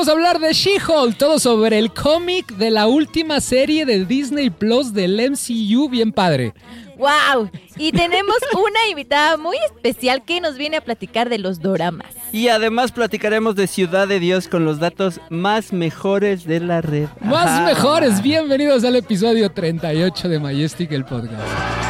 vamos a hablar de She-Hulk, todo sobre el cómic de la última serie de Disney Plus del MCU, bien padre. ¡Wow! Y tenemos una invitada muy especial que nos viene a platicar de los doramas. Y además platicaremos de Ciudad de Dios con los datos más mejores de la red. Más Ajá. mejores, bienvenidos al episodio 38 de Majestic el podcast.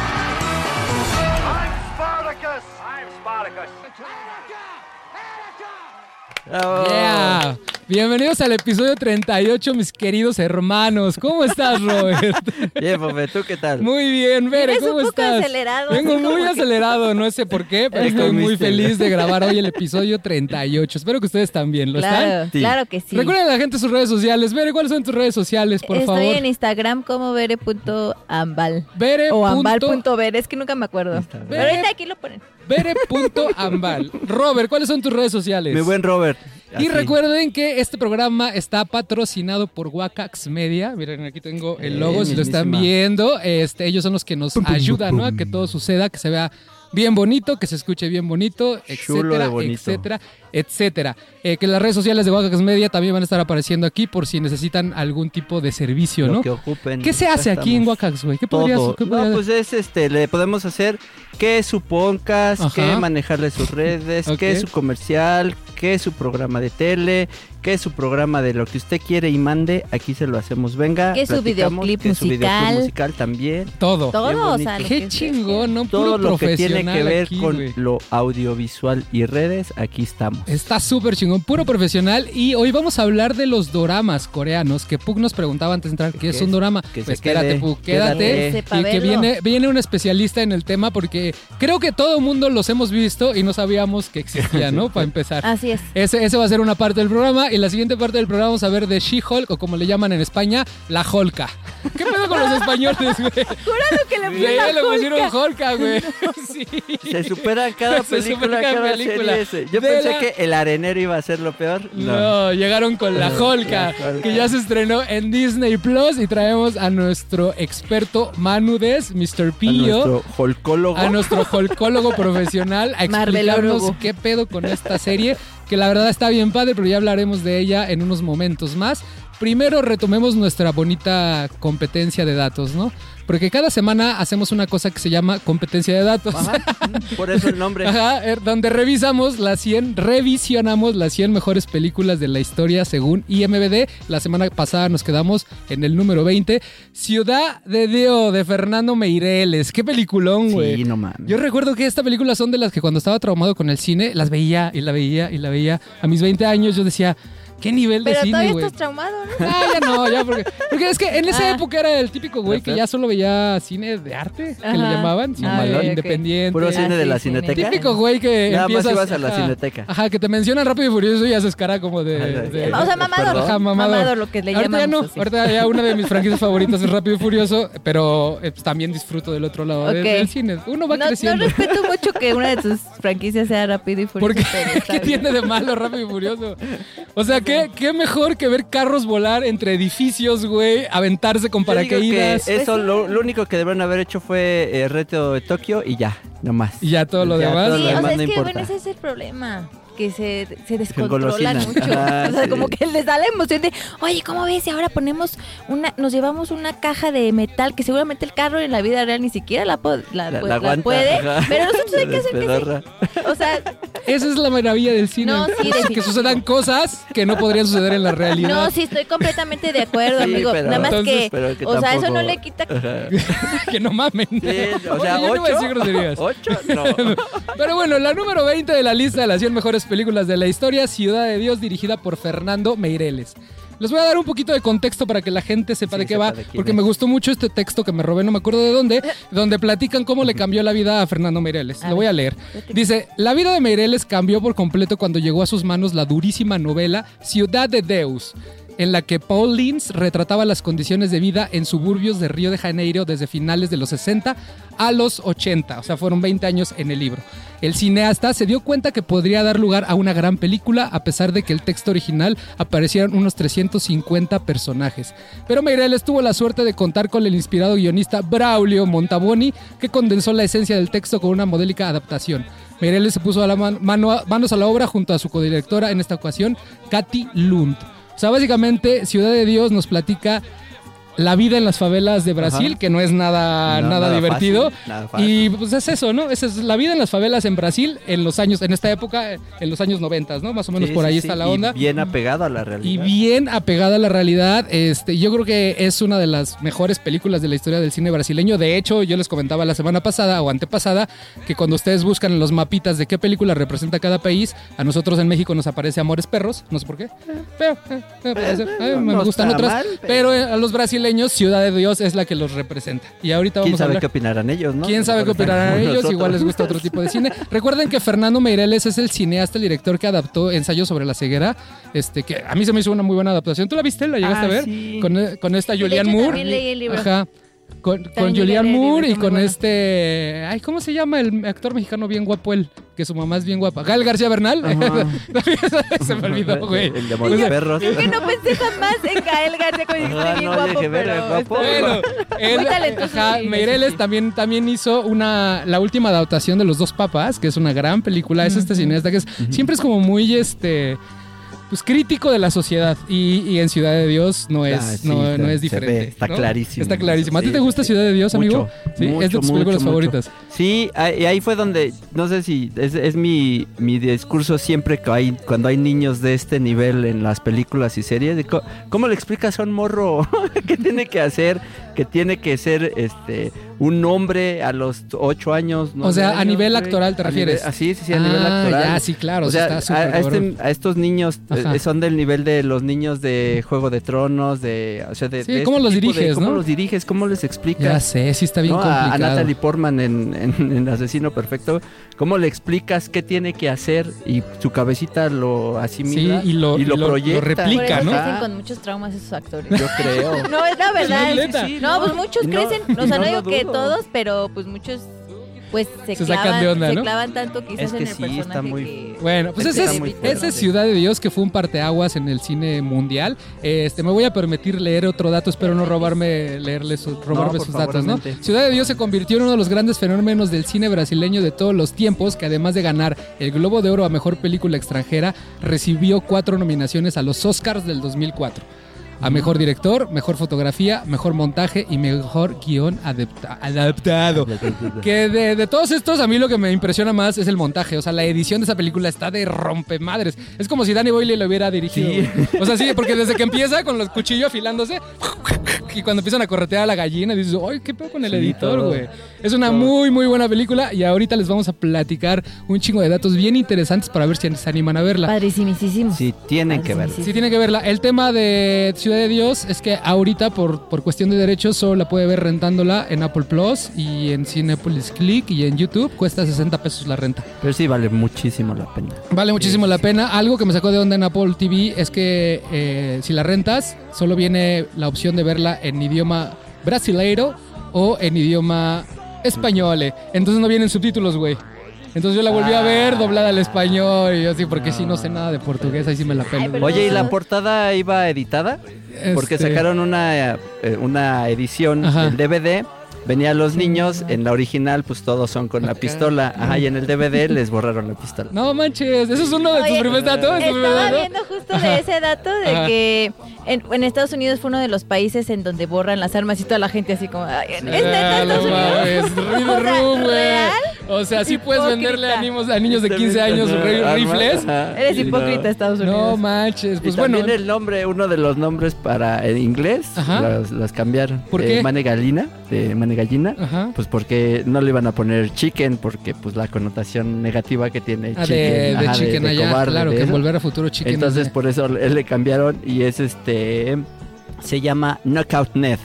Bravo. Yeah. Bienvenidos al episodio 38, mis queridos hermanos. ¿Cómo estás, Robert? Bien, Pope, ¿tú qué tal? Muy bien, Bere, Vienes un ¿cómo poco estás? acelerado, Vengo muy que- acelerado, no sé por qué, pero estoy muy feliz de grabar hoy el episodio 38. Espero que ustedes también lo están. Claro, Sí. claro que sí. Recuerden a la gente sus redes sociales. Bere, ¿cuáles son tus redes sociales, por Estoy favor? en Instagram como vere.ambal. Bere. O punto- ambal.ver, es que nunca me acuerdo. Pero ahorita aquí lo ponen. Bere.ambal. Robert, ¿cuáles son tus redes sociales? Mi buen Robert. Y recuerden que este programa está patrocinado por Wakax Media. Miren, aquí tengo el Eh, logo, si lo están viendo. Este, ellos son los que nos ayudan ¿no? a que todo suceda, que se vea bien bonito, que se escuche bien bonito, etcétera, bonito. etcétera, etcétera. Eh, que las redes sociales de Wakax Media también van a estar apareciendo aquí por si necesitan algún tipo de servicio, Lo ¿no? que ocupen. ¿Qué se hace aquí en. Wakax, güey? ¿Qué podrías, qué No, podrías- pues es este, le podemos hacer qué es su podcast, Ajá. qué manejarle sus redes, Ok. qué es su comercial, qué es su programa de tele, qué es su programa de lo que usted quiere y mande, aquí se lo hacemos. Venga, ¿Qué es su videoclip su videoclip musical? también. Todo. Todo, o sea, Qué que chingón, ¿no? Todo Puro lo que tiene profesional que ver aquí, con lo audiovisual y redes, aquí estamos. Está súper chingón, puro profesional. Y hoy vamos a hablar de los doramas coreanos. Que Pug nos preguntaba antes de entrar, ¿qué es que un dorama? que se Pues espérate, quede, Pug, quédate. quédate. Y que viene, viene un especialista en el tema porque creo que todo el mundo los hemos visto y no sabíamos que existía, ¿no? Para empezar. Así es. Ese, ese va a ser una parte del programa. Y la siguiente parte del programa vamos a ver de She-Hulk, o como le llaman en España, la Holka. ¿Qué pedo con los españoles, güey? Jurado que le puse la le pusieron. Holka, güey. Sí. Se supera cada Se película, supera cada cada película. serie. ese. Yo De pensé la- que el arenero iba a ser lo peor. No, llegaron con la Holka. que ya se estrenó en Disney Plus y traemos a nuestro experto Manu Des, Mr. A Pillo, nuestro holcólogo. a nuestro holcólogo profesional, a explicarnos qué pedo con esta serie, que la verdad está bien padre, pero ya hablaremos de ella en unos momentos más. Primero retomemos nuestra bonita competencia de datos, ¿no? Porque cada semana hacemos una cosa que se llama competencia de datos. Ajá, por eso el nombre. Ajá, er, donde revisamos las 100, revisionamos las 100 mejores películas de la historia según IMBD. La semana pasada nos quedamos en el número 20. Ciudad de Dios de Fernando Meireles. Qué peliculón, güey. Sí, no mames. Yo recuerdo que esta película son de las que cuando estaba traumado con el cine, las veía y la veía y la veía. A mis 20 años yo decía, ¿qué nivel de Pero cine, todavía güey? estás traumado, ¿no? Ah, ya no, ya porque, porque es que en esa Ah. época era el típico güey que ya solo veía cine de arte, que le llamaban, cine Ah, ok, ok. independiente. Puro cine de sí, la cine. cineteca. Típico güey que Nada más empiezas... ibas a la ajá, cineteca. Ajá, que te mencionan Rápido y Furioso y haces cara como de... De- O sea, mamador. Perdón. Ajá, mamador. lo que le ahorita ya no, así. ahorita ya una de mis franquicias favoritas es Rápido y Furioso, pero eh, pues, también disfruto del otro lado de- del cine. Uno va no, creciendo. no respeto mucho que una de tus franquicias sea rápido y furioso. ¿Por qué? ¿Qué tiene de malo Rápido y Furioso? O sea, ¿qué, qué mejor que ver carros volar entre edificios, güey, aventarse con paracaídas eso lo, lo único que deberían haber hecho fue eh, reto de Tokio y ya, nomás. y ya todo lo Ya, demás. todo Sí, lo o sea, es no que importa. bueno, ese es el problema. Que se, se descontrolan mucho. O sea, sí. como que les da la emoción de, oye, ¿cómo ves? Si ahora ponemos una, nos llevamos una caja de metal que seguramente el carro en la vida real ni siquiera la, po- la, La- la aguanta, puede. ajá. Pero nosotros hay que hacer que. O sea, Esa es la maravilla del cine. No, sí, que sucedan cosas que no podrían suceder en la realidad. no, sí, estoy completamente de acuerdo, Sí, amigo. pero- Nada más Entonces, que, o sea, eso no le quita que no mamen. Sí, o sea, Oye, yo no iba a decir ¿ocho? ¿Ocho? No. Pero bueno, la número 20 de la lista de las 100 mejores películas de la historia, Ciudad de Dios, dirigida por Fernando Meireles. Les voy a dar un poquito de contexto para que la gente sepa Sí, de qué sepa va, de porque es. me gustó mucho este texto que me robé, no me acuerdo de dónde, donde platican cómo le cambió la vida a Fernando Meireles. A Lo voy a leer. Dice, la vida de Meireles cambió por completo cuando llegó a sus manos la durísima novela Ciudad de Deus, en la que Paul Lins retrataba las condiciones de vida en suburbios de Río de Janeiro desde finales de los 60 a los 80, o sea, fueron 20 años en el libro. El cineasta se dio cuenta que podría dar lugar a una gran película a pesar de que el texto original aparecieran unos 350 personajes. Pero Meireles tuvo la suerte de contar con el inspirado guionista Braulio Montaboni, que condensó la esencia del texto con una modélica adaptación. Meireles se puso a la man- mano- manos a la obra junto a su codirectora en esta ocasión, Katy Lund. Sea, básicamente Ciudad de Dios nos platica la vida en las favelas de Brasil, Ajá. que no es nada, No, nada, nada divertido. fácil, nada fácil. y pues es eso, ¿no? Esa es la vida en las favelas en Brasil en los años, en esta época, en los años 90, ¿no? Más o menos Sí, por ahí sí, está la y onda. bien apegado a la Y realidad. bien apegada a la realidad. Este, yo creo que es una de las mejores películas de la historia del cine brasileño. De hecho, yo les comentaba la semana pasada o antepasada que cuando ustedes buscan en los mapitas de qué película representa cada país, a nosotros en México nos aparece Amores Perros, no sé por qué. Pero, eh, eh, puede ser. Eh, me no gustan otras. mal, pero pero- eh, a los brasileños, Ciudad de Dios es la que los representa. Y ahorita ¿Quién vamos a sabe hablar. qué opinarán ellos, no? ¿Quién sabe qué opinarán ellos? nosotros. Igual les gusta otro tipo de cine. Recuerden que Fernando Meireles es el cineasta, el director que adaptó Ensayo sobre la ceguera. Este, que a mí se me hizo una muy buena adaptación. ¿Tú la viste? ¿La llegaste Ah, a ver? sí. Con, eh, con esta Julianne Moore. también leí el libro. Ajá. Con, con libro, Moore y con bueno. este. Ay, ¿cómo se llama el actor mexicano bien guapo él? Que su mamá es bien guapa. Gael García Bernal. Se me olvidó, güey. El de Amores Perros. Es que no pensé jamás en Gael García como dijiste bien no, guapo, pero guapo. Bueno, él, Muy talentoso, ajá, sí, Meireles sí, también, también hizo una, la última adaptación de Los Dos Papas, que es una gran película. Es este cineasta que es, siempre es como muy este. Pues crítico de la sociedad y, y en Ciudad de Dios no es, Ah, sí, no, se- no es diferente. ve, está ¿no? clarísimo. Está clarísimo. ¿A ti Sí, te gusta. Ciudad de Dios, amigo? Mucho, sí, es de tus películas mucho, favoritas. Sí, ahí, ahí fue donde, no sé si, es, es mi, mi discurso siempre que hay, cuando hay niños de este nivel en las películas y series, de ¿cómo le explicas a un morro qué tiene que hacer? Que tiene que ser este un hombre a los ocho años. O sea, a años, nivel güey. actoral te A nivel- refieres. ah, sí, sí, sí, a nivel Ah, actoral. ya, sí, claro. o sea, está a, a este- a estos niños eh, son del nivel de los niños de Juego de Tronos, de, o sea, de, Sí, de ¿cómo este los tipo de- diriges, ¿Cómo no? los diriges? ¿Cómo les explicas? Ya sé, sí está bien ¿no? A- complicado. A, Natalie Portman en, en- en Asesino Perfecto, ¿cómo le explicas qué tiene que hacer y su cabecita lo asimila Sí, y lo- y lo- lo proyecta? replica, Por eso ¿no? crecen con muchos traumas esos actores. Yo creo. No, es la verdad. Sí, neta. no, pues muchos Y no- crecen, o y sea, no no digo lo que todos, pero pues muchos pues se, Se sacan clavan, de onda, se ¿no? clavan tanto quizás Es que en el sí, personaje está muy- que... Bueno, pues ese está es, ese Ciudad de Dios, que fue un parteaguas en el cine mundial. Este, me voy a permitir leer otro dato, espero no robarme, leerles, su- robarme por sus favor, datos, ¿no? Ciudad de Dios se convirtió en uno de los grandes fenómenos del cine brasileño de todos los tiempos, que además de ganar el Globo de Oro a Mejor Película Extranjera, recibió cuatro nominaciones a los Oscars del 2004. A mejor director, mejor fotografía, mejor montaje y mejor guion adapta- adaptado. Que de, de todos estos, a mí lo que me impresiona más es el montaje. O sea, la edición de esa película está de rompemadres. Es como si Danny Boyle lo hubiera dirigido. Sí. O sea, sí, porque desde que empieza con los cuchillos afilándose y cuando empiezan a corretear a la gallina, dices, ¡ay, qué pedo con el Sí, editor, güey! Es una muy, muy buena película y ahorita les vamos a platicar un chingo de datos bien interesantes para ver si se animan a verla. Padrísimísimo. Sí, tienen que verlo. Sí, Sí, tiene que verla. El tema de Ciudad de Dios es que ahorita, por, por cuestión de derechos, solo la puede ver rentándola en Apple Plus y en Cinepolis Click y en YouTube. Cuesta 60 pesos la renta. Pero sí vale muchísimo la pena. Vale muchísimo la pena. Algo que me sacó de onda en Apple TV es que eh, si la rentas, solo viene la opción de verla en idioma brasileiro o en idioma español. eh. Entonces no vienen subtítulos, güey. Entonces yo la volví a ver doblada al español y yo así, porque si no sé nada de portugués, ahí sí me la pelo. Oye, ¿y la portada iba editada? Porque Este, sacaron una, eh, una edición Ajá. del DVD. Venían los niños, en la original pues todos son con la pistola, ajá, y en el DVD les borraron la pistola. No manches, eso es uno de tus primeros datos. ¿Es tu primer Estaba dato? viendo justo de ese dato de Ajá. que en, en Estados Unidos fue uno de los países en donde borran las armas y toda la gente así como, "Ay, ¿es neta Ah, no Estados Unidos? mames, read the O sea, room, güey. ¿real? O sea, sí puedes Hipócrita. venderle a niños, a niños de 15 años ri- Arma, rifles. Eres y hipócrita, no. Estados No Unidos. manches, Y pues bueno. también el nombre, uno de los nombres para en inglés, Ajá. los, los cambiaron. ¿Por de qué? Mane Galina, de Mane Gallina. Ajá. Pues porque no le iban a poner chicken, porque pues la connotación negativa que tiene Ah, chicken. de, de ajá, Chicken allá, cobarde, claro, de que eso. Volver a Futuro Chicken. Entonces es de- por eso él le cambiaron y es este se llama Knockout Ned.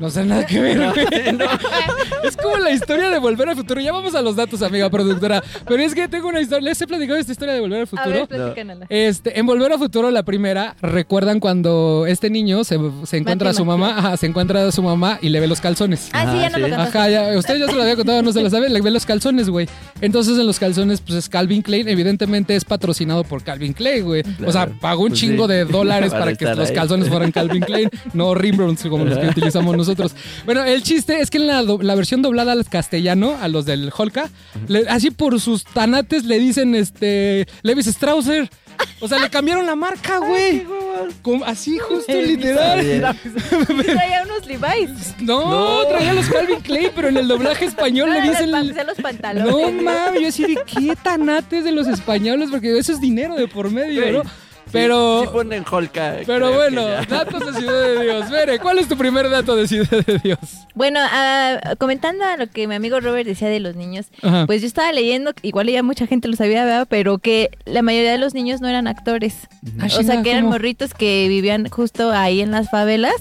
No sé nada que ver, güey. Es como la historia de Volver al Futuro. Ya vamos a los datos, amiga productora. Pero es que tengo una historia. ¿Les he platicado esta historia de Volver al A Futuro? ver, platícanala. Este, en Volver a Futuro, la primera, recuerdan cuando este niño se, se encuentra a su mamá, ajá, se encuentra a su mamá y le ve los calzones. Ah, sí, ya no lo sí. contaste. Ajá, ya, usted ya se lo había contado, no se lo sabe, le ve los calzones, güey. Entonces en los calzones, pues es Calvin Klein, evidentemente es patrocinado por Calvin Klein, güey. O sea, pagó un Pues chingo sí. de dólares Para para, que los ahí. calzones fueran Calvin Klein, no Rimbrons como los que utilizamos nosotros. Bueno, el chiste es que en la, do- la versión doblada al castellano, a los del Holka, le- así por sus tanates le dicen, este, Levis Strausser. O sea, le cambiaron la marca, güey. Así justo, literal. Y traía unos Levi's. No, No. traía los Calvin Klein, pero en el doblaje español le dicen... los pantalones. No mames, yo así de qué tanates de los españoles, porque eso es dinero de por medio, ¿no? Pero, Si ponen Holka. pero creo que bueno, datos de Ciudad de Dios. Vere, ¿cuál es tu primer dato de Ciudad de Dios? Bueno, ah, comentando a lo que mi amigo Robert decía de los niños, Ajá. pues yo estaba leyendo, igual ya mucha gente lo sabía, ¿verdad? pero que la mayoría de los niños no eran actores. Ah, o sea, chinga, que eran ¿cómo? morritos que vivían justo ahí en las favelas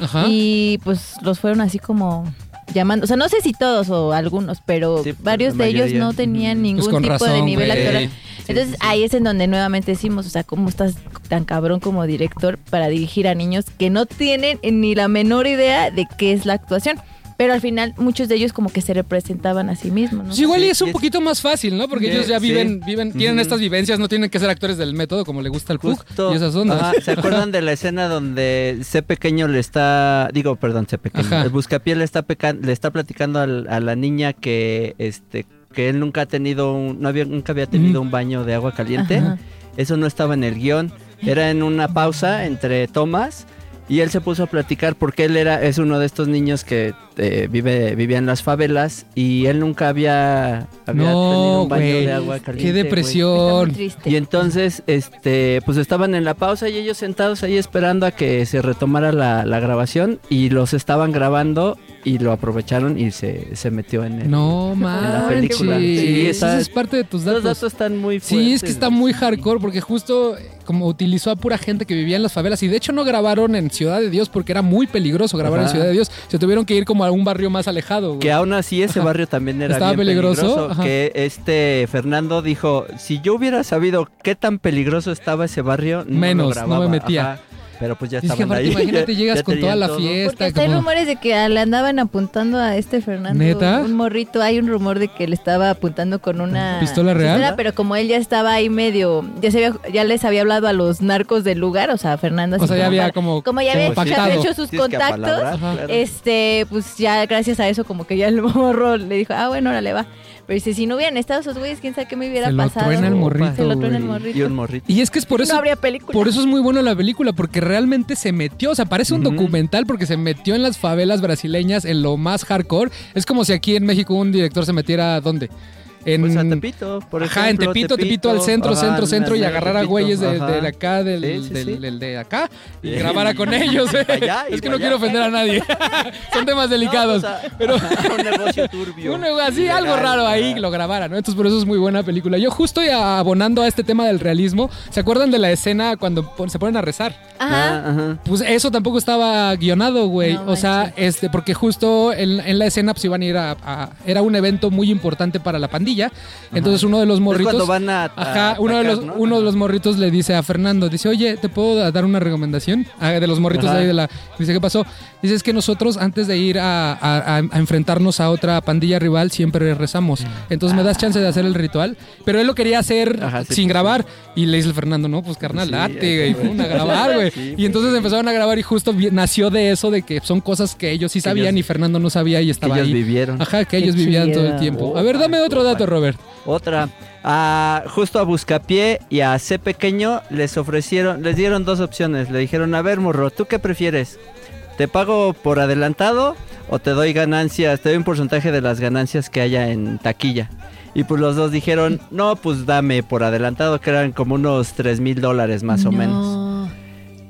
Ajá. y pues los fueron así como llamando. O sea, no sé si todos o algunos, pero Sí, pues, varios de ellos no tenían ningún Pues con tipo de nivel güey. actoral. Sí, Entonces sí, sí. ahí es en donde nuevamente decimos, o sea, cómo estás tan cabrón como director para dirigir a niños que no tienen ni la menor idea de qué es la actuación. Pero al final muchos de ellos como que se representaban a sí mismos, ¿no? Pues igual y Sí, es un poquito más fácil, ¿no? Porque Sí, ellos ya sí. viven, viven, tienen estas vivencias, no tienen que ser actores del método como le gusta al Puck y esas ondas. Ajá, ¿Se acuerdan de la escena donde C pequeño le está, digo, perdón, C pequeño, Ajá. el buscapié le está pecan- le está platicando al- a la niña que este que él nunca ha tenido un, no había nunca había tenido un baño de agua caliente. Ajá. Eso no estaba en el guion, era en una pausa entre tomas y él se puso a platicar porque él era es uno de estos niños que eh, vive vivía en las favelas y él nunca había, había tenido un baño de agua Qué caliente. muy depresión. Y entonces, este, pues estaban en la pausa y ellos sentados ahí esperando a que se retomara la, la grabación y los estaban grabando y lo aprovecharon y se, se metió en el... No la manches. película. Sí, es parte de tus Los datos. datos están muy fuertes. Sí, es que está muy hardcore porque justo como utilizó a pura gente que vivía en las favelas y de hecho no grabaron en Ciudad de Dios porque era muy peligroso grabar en. Ciudad de Dios. Se tuvieron que ir como a un barrio más alejado. güey. Que aún así ese Ajá. barrio también era ¿Estaba bien peligroso? Que este Fernando dijo, si yo hubiera sabido qué tan peligroso estaba ese barrio, no lo Menos, no grababa". me metía. Ajá. Pero pues ya es que estaban aparte, ahí. imagínate, llegas ya con toda la todo. fiesta. Porque hasta hay rumores de que le andaban apuntando a este Fernando. ¿Neta? Un morrito. Hay un rumor de que le estaba apuntando con una ¿Pistola real? pero como él ya estaba ahí medio. Ya, se había- ya les había hablado a los narcos del lugar, o sea, Fernando. O sea, ya como había como, como ya como había pactado. hecho sus contactos. Ajá. Este, pues ya gracias a eso, como que ya el morro le dijo, ah, bueno, ahora le va. Pero dice, si no hubieran estado esos güeyes, quién sabe qué me hubiera Se lo pasado. truena el morrito, Se lo truena el morrito. Y un morrito. Y es que es por eso no habría película. Por eso es muy bueno la película, porque realmente se metió, o sea, parece un documental porque se metió en las favelas brasileñas en lo más hardcore. Es como si aquí en México un director se metiera ¿a ¿dónde? En Pues a Tepito, por Ajá, ejemplo, en Tepito, Tepito, al centro, ajá, centro, centro y agarrar a güeyes de, ajá. de acá, del, Sí, sí, del- sí. del de acá y Sí. grabara con ellos. ¿eh? Allá es que no allá. quiero ofender a nadie. Son temas delicados. No, o sea, pero un negocio turbio. un negocio así, algo raro ahí ajá. lo grabara, ¿no? Entonces por eso es muy buena película. Yo justo ya abonando a este tema del realismo, ¿se acuerdan de la escena cuando se ponen a rezar? Ajá. Ah, ajá. Pues eso tampoco estaba guionado, güey. No o sea, este, porque justo en, en la escena pues iban a ir a, a- Era un evento muy importante para la pandilla. Entonces uno de los Es morritos... cuando van a, a Ajá, uno de, los, ¿no? uno de los morritos le dice a Fernando, dice, oye, ¿te puedo dar una recomendación? Ah, de los morritos de ahí de la... Dice, ¿qué pasó? Dice, es que nosotros antes de ir a, a- a- a enfrentarnos a otra pandilla rival siempre rezamos. Entonces me das chance de hacer el ritual. Pero él lo quería hacer Ajá, sí, sin grabar. Y le dice el Fernando, no, pues carnal, Sí, date, hay güey. que- pum, a grabar, güey. Sí, y entonces empezaron a grabar y justo nació de eso, de que son cosas que ellos sí Que sabían ellos- y Fernando no sabía y que estaba ellos ahí. vivieron. Ajá, que Qué ellos vivían todo el tiempo. Oh, A ver, dame otro God. Robert. Otra. A, justo a Buscapié y a C Pequeño les ofrecieron, les dieron dos opciones. Le dijeron, a ver, morro, ¿tú qué prefieres? ¿Te pago por adelantado o te doy ganancias, te doy un porcentaje de las ganancias que haya en taquilla? Y pues los dos dijeron, no, pues dame por adelantado, que eran como unos 3 mil dólares más o No. menos.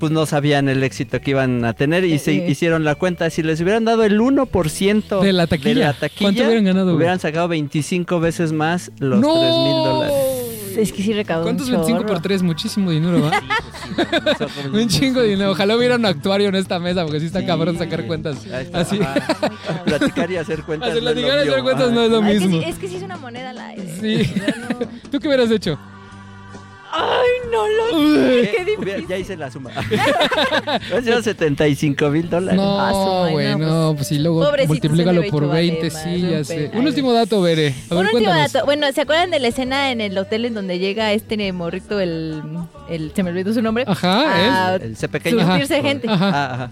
Pues no sabían el éxito que iban a tener y se Eh. hicieron la cuenta. Si les hubieran dado el 1% De la taquilla. ¿Cuánto hubieran ganado, güey? hubieran sacado 25 veces más los ¡No! 3 mil dólares. Es que sí recaudó ¿Cuántos un 25 chorro. por 3? Muchísimo dinero, ¿va? un chingo de dinero. Ojalá hubiera un actuario en esta mesa, porque sí está Sí. cabrón sacar cuentas. Así. ajá. Platicar y hacer cuentas. Hacer no es lo platicar y hacer cuentas no es lo Ay, es que mismo. sí- Es que sí es una moneda aire. Sí. ¿Tú qué hubieras hecho? No lo sé. Qué difícil. Ya hice la suma. Han sido 75 mil dólares. Ah, No, madre, güey, no, no, pues sí, luego multiplícalo por vale 20, más, sí, ya sé. Un último dato, Bere. A ver, Un último dato. Bueno, ¿se acuerdan de la escena en el hotel en donde llega este morrito, el, el se me olvidó su nombre? Ajá, a El C pequeño. Ajá. gente. Ajá. Ah, ajá.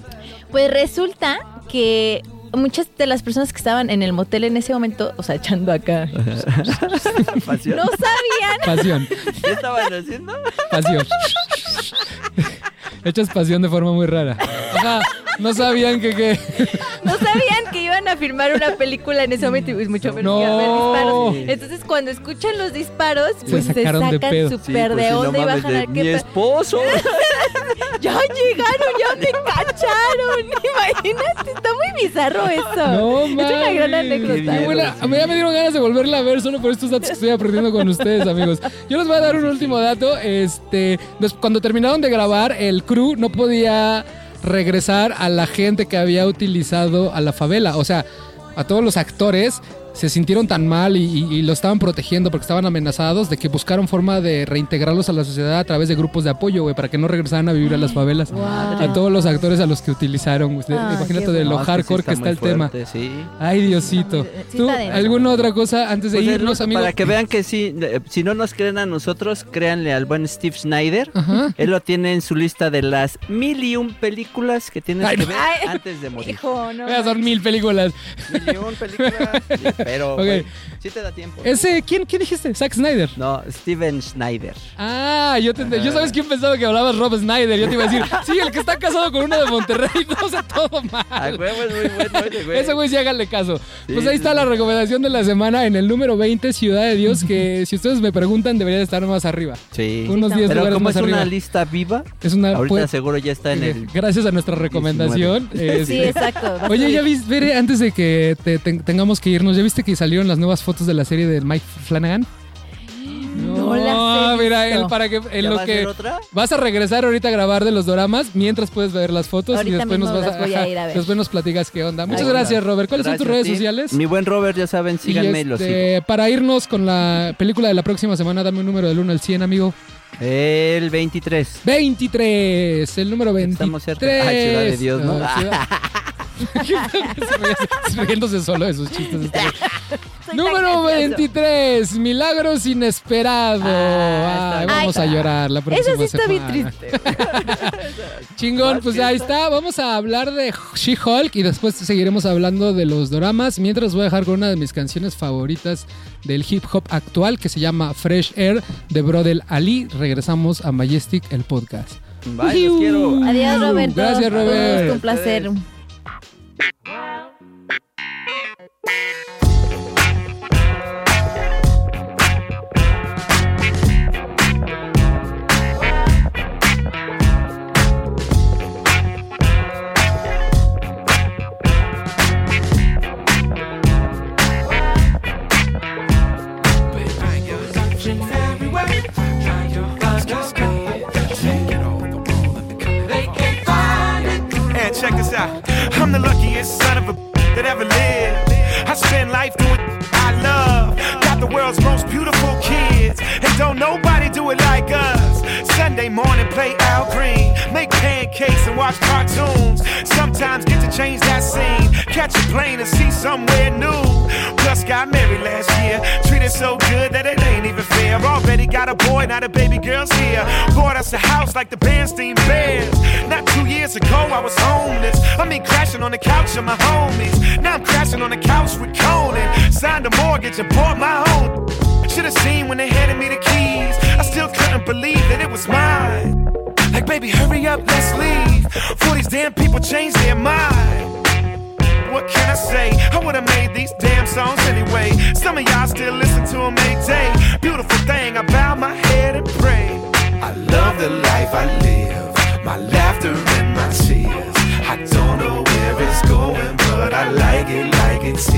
Pues resulta que muchas de las personas que estaban en el motel en ese momento, o sea, echando acá, Pasión. no sabían. Pasión, ¿Qué estaban haciendo? pasión. Echas pasión de forma muy rara. Ajá, no sabían que qué. No sabían que iban a filmar una película en ese momento y pues, mucho menos que iba a haber No. disparos. Entonces cuando escuchan los disparos, pues se, de sacan Sí, súper pues, de si no onda y bajan de a mi esposo. Ya llegaron, ya me cacharon. Imagínate, está muy bizarro eso. No es una gran anécdota. Ya me dieron ganas de volverla a ver solo por estos datos que estoy aprendiendo con ustedes, amigos. Yo les voy a dar un último dato. Este, cuando terminaron de grabar, el crew no podía regresar a la gente que había utilizado a la favela. O sea, a todos los actores se sintieron tan mal y, y- y lo estaban protegiendo porque estaban amenazados de que buscaron forma de reintegrarlos a la sociedad a través de grupos de apoyo, güey, para que no regresaran a vivir a las favelas. A todos los actores a los que utilizaron. Usted, Ah, imagínate de lo No, es que sí hardcore que está, el tema. Sí. Ay, Diosito. Sí ¿Tú, alguna otra cosa antes de Pues, irnos, amigos? Para que vean que sí, eh, si no nos creen a nosotros, créanle al buen Steve Snyder. Ajá. Él lo tiene en su lista de las mil y un películas que tienes Ay, que ver Ay. antes de morir. Hijo, no. Son mil películas. Mil y un películas, pero Ok. Sí te da tiempo. Ese, ¿quién, ¿quién dijiste? Zack Snyder. No, Steven Schneider. Ah, yo, te, yo sabes quién pensaba que hablabas Rob Snyder. Yo te iba a decir, sí, el que está casado con una de Monterrey. No, sea, todo A mal. huevo es muy bueno ese güey. Ese güey sí háganle caso. Sí, pues ahí sí, está sí. la recomendación de la semana en el número 20, Ciudad de Dios, que si ustedes me preguntan debería de estar más arriba. Sí. Unos Sí, 10 Pero como más es arriba. una lista viva, Es una... ahorita pues, seguro ya está en el... Gracias a nuestra recomendación. Sí, este, exacto. a Oye, ya viste, antes de que te- te- tengamos que irnos, ¿ya viste que salieron las nuevas fotos de la serie de Mike Flanagan? No las he mira, él para que en ¿Ya lo va a que otra? vas a regresar ahorita a grabar de los doramas, mientras puedes ver las fotos y Ahorita después nos vas a ajá, ir a ver. después nos platicas qué onda. Muchas Ahí gracias. Robert. ¿Cuáles son tus Gracias a redes ti. sociales? Mi buen Robert, ya saben, Y, síganme y, los sigo. este, para irnos con la película de la próxima semana, dame un número del 1 al 100, amigo. El 23. 23, el número 23. Estamos cerca. Ay, Ciudad de Dios, ¿no? Ah, Ciudad- Riéndose solo de sus chistes. este Número gracioso. 23, Milagros Inesperado. Ah, Ay, está vamos a llorar la próxima Eso sí está bien triste. Chingón, pues ahí está. Vamos a hablar de She-Hulk y después seguiremos hablando de los doramas. Mientras voy a dejar con una de mis canciones favoritas del hip hop actual que se llama Fresh Air de Brodel Ali. Regresamos a Majestic, el podcast. Bye, los quiero. Adiós, Roberto. Gracias, Robert. Un placer. Wow. Out. I'm the luckiest son of a that ever lived. I spend life doing I love. Got the world's most beautiful kids. And don't nobody do it like us. Sunday morning, play Al Green. Make pancakes and watch cartoons. Sometimes get to change that scene. Catch a plane and see somewhere new. Plus, got married last year. Treated so good that it ain't even fair. Already got a boy, now the baby girl's here. Bought us a house like the Bernstein Bears. Not two years ago, I was homeless. I mean, crashing on the couch of my homies. Now I'm crashing on the couch with Conan. Signed a mortgage and bought my own. Should've seen when they handed me the keys. I still couldn't believe that it was mine. Like, baby, hurry up, let's leave. For these damn people change their mind. What can I say? I would've made these damn songs anyway. Some of y'all still listen to them every day. Beautiful thing, I bow my head and pray. I love the life I live, my laughter and my tears. I don't know where it's going, but I like it like it's.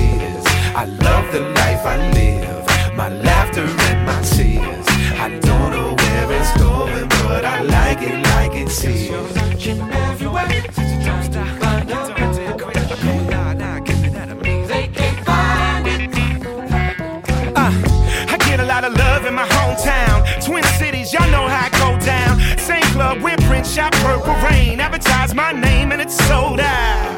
I love the life I live, my laughter and my tears. I don't know where it's going, but I like it like it's his. Uh, I get a lot of love in my hometown. Twin Cities, y'all know how I go down. Same club where Prince shot Purple Rain. Advertise my name and it's sold out.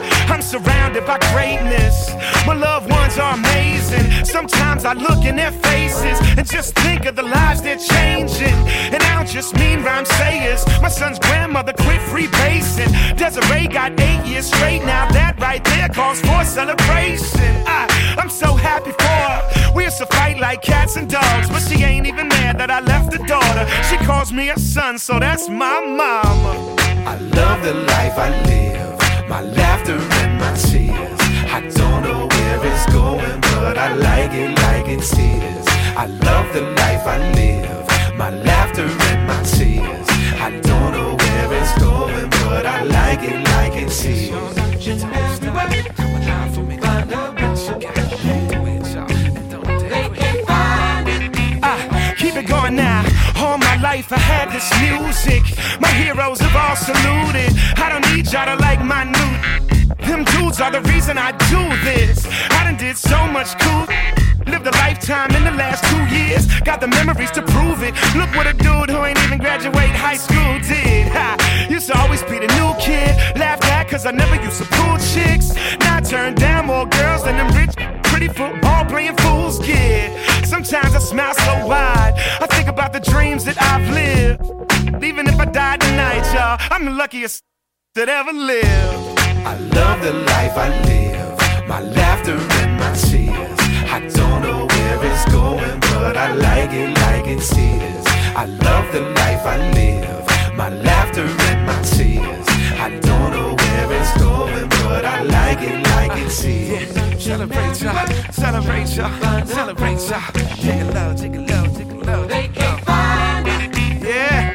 Surrounded by greatness. My loved ones are amazing. Sometimes I look in their faces and just think of the lives they're changing. And I don't just mean rhyme sayers. My son's grandmother quit free basing. Desiree got eight years straight. Now that right there calls for celebration. I, I'm so happy for her. We used to fight like cats and dogs, but she ain't even mad that I left her daughter. She calls me a son, so that's my mama. I love the life I live, my laughter my tears. I don't know where it's going, but I like it like it's tears. I love the life I live, my laughter and my tears. I don't know where it's going, but I like it like it's tears. I keep it going now. All my life I had this music. My heroes have all saluted. I don't need y'all to like my new. Them dudes are the reason I do this. I done did so much cool. Lived a lifetime in the last two years. Got the memories to prove it. Look what a dude who ain't even graduate high school did. Ha. Used to always be the new kid. Laughed at cause I never used to pull chicks. Now I turn down more girls than them rich pretty football playing fools get. Sometimes I smile so wide. I think about the dreams that I've lived. Even if I die tonight, y'all, I'm the luckiest that ever lived. I love the life I live, my laughter and my tears. I don't know where it's going, but I like it like it's tears. I love the life I live, my laughter and my tears. I don't know where it's going, but I like it like it's tears. Celebrate ya, celebrate ya, celebrate ya. Take a low, take a low, take a low. They can't find it. Yeah.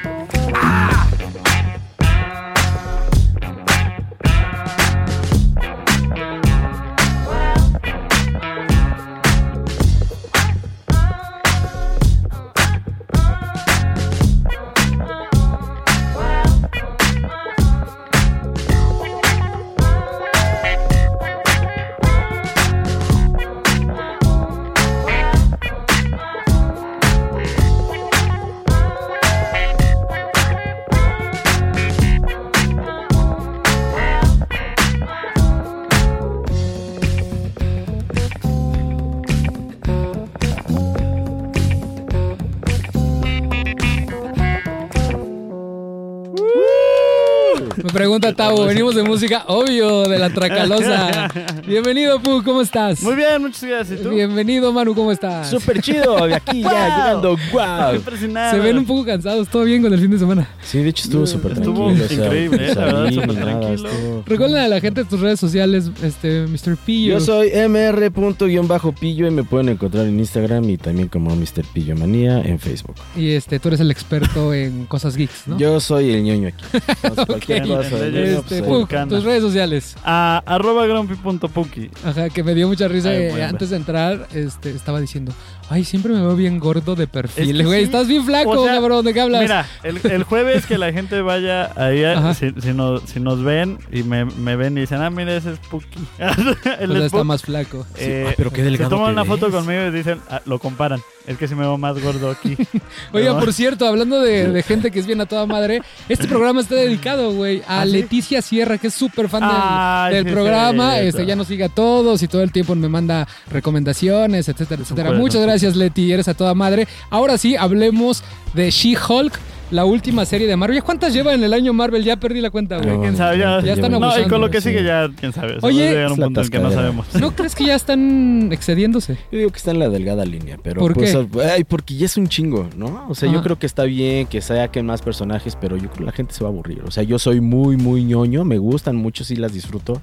Me pregunta Tavo, venimos de música, obvio, de la Tracalosa. Bienvenido, Pu, ¿cómo estás? Muy bien, muchas gracias. ¿Y tú? Bienvenido, Manu, ¿cómo estás? Súper chido, de aquí ya llegando, wow. Impresionado. Se ven un poco cansados, ¿todo bien con el fin de semana? Sí, de hecho estuvo súper Estuvo tranquilo. o sea, increíble, la verdad, súper tranquilo. estuvo- Recuerden a la gente de tus redes sociales, este, Mr. Pillo. Yo soy mr.pillo y me pueden encontrar en Instagram y también como Mr. Pillo Manía en Facebook. Y este, tú eres el experto en cosas geeks, ¿no? Yo soy el ñoño aquí. Entonces, cosa, Este, Pues, Pu, Vulcana. tus redes sociales. A arroba grumpy.puki. Ajá, que me dio mucha risa. Ay, eh, bueno. antes de entrar, este, estaba diciendo, ay, siempre me veo bien gordo de perfil. Es que Güey, sí. estás bien flaco, O sea, cabrón, ¿de qué hablas? Mira, el, el jueves que la gente vaya ahí, a- Ajá. si, si nos, si nos ven y me, me ven y dicen, ah, mira, ese es Puki. Él O sea, es está más flaco. Eh, Ah, pero qué delgado Se toman una foto conmigo y dicen, ah, lo comparan. Es que si me veo más gordo aquí. Oiga, No. por cierto, hablando de, de gente que es bien a toda madre, este programa está dedicado, güey, a ¿Ah, sí? Leticia Sierra, que es súper fan del, Ay, del sí, programa. Este, ya nos sigue a todos y todo el tiempo me manda recomendaciones, etcétera, etcétera. Muchas gracias, Leti, eres a toda madre. Ahora sí, hablemos de She-Hulk, la última serie de Marvel. ¿Ya cuántas lleva en el año Marvel? Ya perdí la cuenta, güey. No, ¿Quién sabe? Ya, Ya están No, y abusando, con lo que sí. sigue ya, quién sabe. Oye, llegar a un punto en el que no sabemos. ¿No crees que ya están excediéndose? Yo digo que está en la delgada línea, pero ¿Por pues, qué? ay, porque ya es un chingo, ¿no? O sea, yo creo que está bien que saquen más personajes, pero yo creo que la gente se va a aburrir. O sea, yo soy muy, muy ñoño, me gustan mucho, sí las disfruto,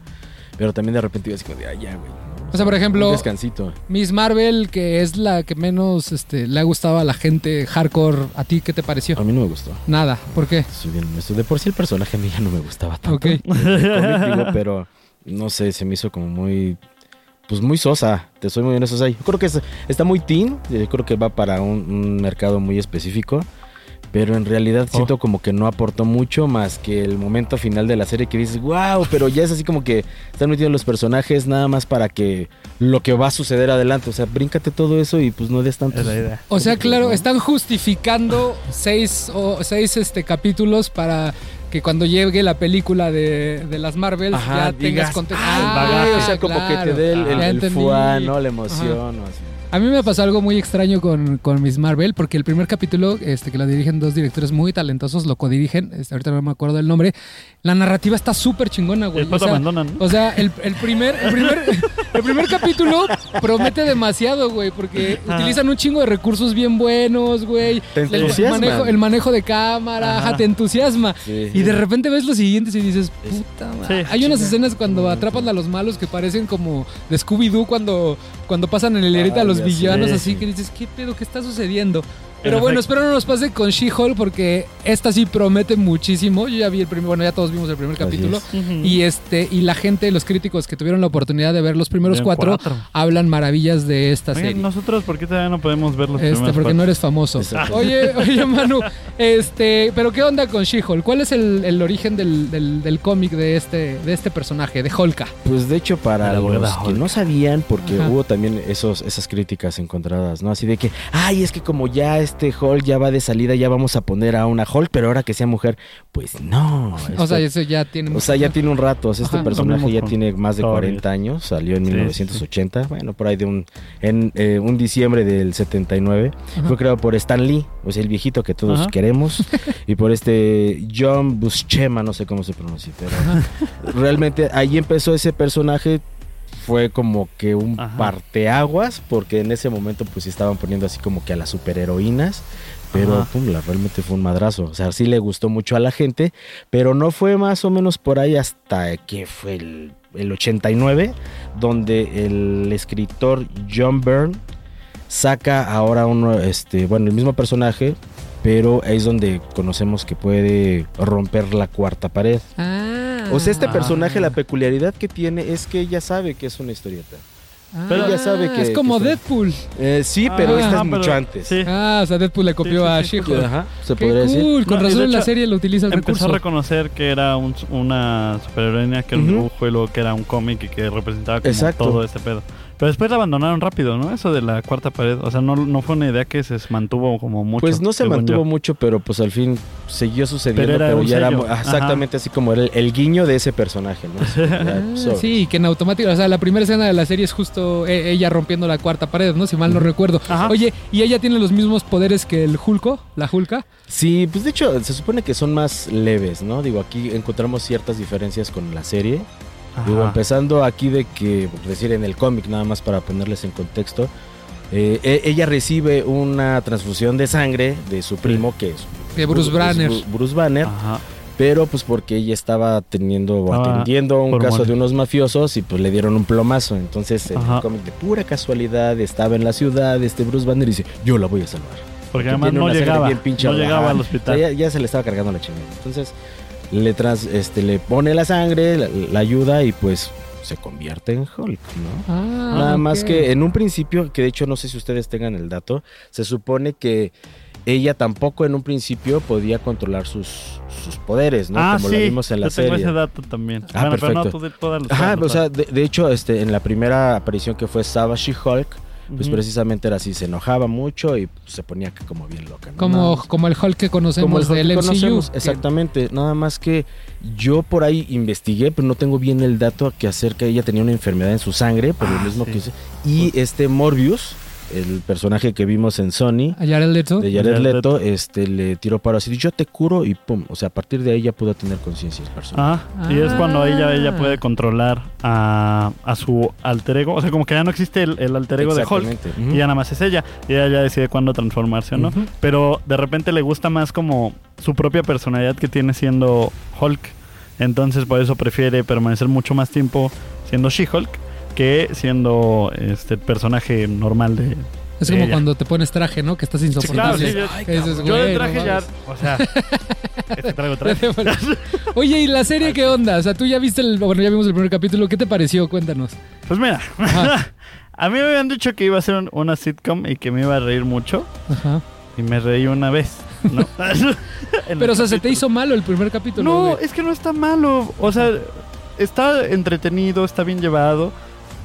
pero también de repente iba así como de, ay, ya, güey. O sea, por ejemplo, un descansito. Miss Marvel, que es la que menos este, le ha gustado a la gente hardcore, ¿a ti qué te pareció? A mí no me gustó. Nada, ¿por qué? Soy bien honesto. De por sí el personaje a mí ya no me gustaba tanto. Ok. Digo, pero no sé, se me hizo como muy. Pues muy sosa, te soy muy honesto. O sea, yo creo que es- está muy teen, yo creo que va para un, un mercado muy específico, pero en realidad Oh. siento como que no aportó mucho más que el momento final de la serie que dices, wow, pero ya es así como que están metiendo los personajes nada más para que lo que va a suceder adelante, o sea, bríncate todo eso y pues no des tanto. Es la idea. O sea, claro, ¿no? están justificando seis, o, seis este, capítulos para que cuando llegue la película de, de las Marvels Ajá, ya tengas. "Ay, bagaje". o sea, como que te dé el, el, fuá, ¿no? La emoción. o así. A mí me pasó algo muy extraño con, con Miss Marvel, porque el primer capítulo, este, que lo dirigen dos directores muy talentosos, lo codirigen, este, ahorita no me acuerdo del nombre, la narrativa está súper chingona, güey. Después o sea, abandonan. o sea, el, el primer, el, primer, el primer capítulo promete demasiado, güey, porque utilizan un chingo de recursos bien buenos, güey. Te El entusiasman. manejo, el manejo de cámara, Ajá. te entusiasma. Sí. Y de repente ves los siguientes y dices, puta madre. Sí, Hay unas escenas cuando atrapan a los malos que parecen como de Scooby-Doo cuando, cuando pasan en el hilerita a los villanos, así que dices, ¿qué pedo? ¿Qué está sucediendo? Pero En bueno, espero no nos pase con She-Hulk porque esta sí promete muchísimo. Yo ya vi el primer, bueno, ya todos vimos el primer capítulo. Y este, y la gente, los críticos que tuvieron la oportunidad de ver los primeros cuatro, cuatro. hablan maravillas de esta Oye, serie. nosotros, ¿por qué todavía no podemos ver los Este, primeros porque cuatro? no eres famoso. Exacto. Oye, oye, Manu, este, pero ¿qué onda con She-Hulk? ¿Cuál es el, el origen del, del- del cómic de este, de este personaje, de Hulka? Pues de hecho para La los que Hulk. no sabían, porque Ajá. hubo también esos, esas críticas encontradas, ¿no? Así de que, ay, es que como ya este Hulk ya va de salida, ya vamos a poner a una Hulk, pero ahora que sea mujer, pues no. O este- sea, eso ya tiene... o sea, ya tiene un rato, o sea, este Ajá. personaje ya tiene más de Thor, 40 años, salió en Sí, 1980, bueno, por ahí de un, en eh, un diciembre del 79, Ajá. fue creado por Stan Lee, o sea, el viejito que todos Ajá. queremos, y por este John Buscema, no sé cómo se pronuncia, pero realmente ahí empezó ese personaje fue como que un Ajá. parteaguas porque en ese momento pues estaban poniendo así como que a las superheroínas pero pum, la, realmente fue un madrazo o sea sí le gustó mucho a la gente pero no fue más o menos por ahí hasta que fue el, el 89 donde el escritor John Byrne saca ahora uno este bueno el mismo personaje pero ahí es donde conocemos que puede romper la cuarta pared Ah. O sea, este Ah. personaje, la peculiaridad que tiene es que ella sabe que es una historieta. pero ella sabe que- Es como que- Deadpool. Eh, sí, pero Ah, esta es mucho pero- antes. Sí. Ah, o sea, Deadpool le copió Sí, sí, a sí, She-Hulk. Ajá, se Qué podría decir. cool. Con No, razón de en la serie lo utiliza el Empezó recurso. a reconocer que era un- una superheroína, que era un Ujú. dibujo y luego que era un cómic y que representaba como Exacto. todo este pedo. Pero después la abandonaron rápido, ¿no? Eso de la cuarta pared. O sea, no, no fue una idea que se mantuvo como mucho. Pues no se mantuvo yo. mucho, pero pues al fin siguió sucediendo. Pero era Pero, un ya era sello. exactamente así como era el, el guiño de ese personaje, ¿no? Así, Ah, sí, que en automático, o sea, la primera escena de la serie es justo eh, ella rompiendo la cuarta pared, ¿no? Si mal no recuerdo. Ajá. Oye, ¿y ella tiene los mismos poderes que el Hulko? ¿La Hulka? Sí, pues de hecho se supone que son más leves, ¿no? Digo, aquí encontramos ciertas diferencias con la serie. Digo, empezando aquí de que, por decir en el cómic, nada más para ponerles en contexto, eh, e- ella recibe una transfusión de sangre de su primo, que es De Bruce Banner. Bru- Bruce Banner, Ajá. pero pues porque ella estaba teniendo o atendiendo un caso de unos mafiosos y pues le dieron un plomazo. Entonces, en el cómic de pura casualidad estaba en la ciudad este Bruce Banner y dice, yo la voy a salvar. Porque además no llegaba. no llegaba al O sea, hospital. ya, ya se le estaba cargando la chingada. Entonces le, este, le pone la sangre, la, la ayuda y pues se convierte en Hulk, ¿no? Ah, Nada más que en un principio, que de hecho no sé si ustedes tengan el dato, se supone que ella tampoco en un principio podía controlar sus, sus poderes, ¿no? ah, Como sí. lo vimos en la yo tengo serie. ese dato también. Ah, bueno, pero no perfecto. todas las Ajá, o sea, de, de hecho, este, en la primera aparición que fue Savage Hulk, pues precisamente era así, se enojaba mucho y se ponía como bien loca. ¿no? Como, como el Hulk que conocemos Como el Hulk del que MCU. conocemos, que- Exactamente, nada más que yo por ahí investigué, pero no tengo bien el dato que acerca ella tenía una enfermedad en su sangre, por lo Ah, mismo sí. que y este Morbius, el personaje que vimos en Sony A Jared Leto. de Jared Jared Leto, Leto. este le tiró para así, yo te curo y pum, o sea, a partir de ahí ya pudo tener conciencia el personaje. Ah, y es cuando ella, ella Ah. puede controlar a, a su alter ego. O sea, como que ya no existe el, el alter ego de Hulk. Exactamente. Y ya nada más es ella. Y ella ya decide cuándo transformarse o no. Pero de repente le gusta más como su propia personalidad que tiene siendo Hulk. Entonces por eso prefiere permanecer mucho más tiempo siendo She-Hulk que siendo este personaje normal de... Es como ella. cuando te pones traje, ¿no? Que estás Sí, claro, insoportable. sí, yo- dices, yo de no traje ya, o sea, este traigo traje. Oye, ¿y la serie qué onda? O sea, tú ya viste el. Bueno, ya vimos el primer capítulo. ¿Qué te pareció? Cuéntanos. Pues mira, Ajá. a mí me habían dicho que iba a ser un- una sitcom y que me iba a reír mucho Ajá. y me reí una vez, ¿no? Pero, o sea, se te hizo malo el primer capítulo. No, güey. es que no está malo. O sea, está entretenido, está bien llevado.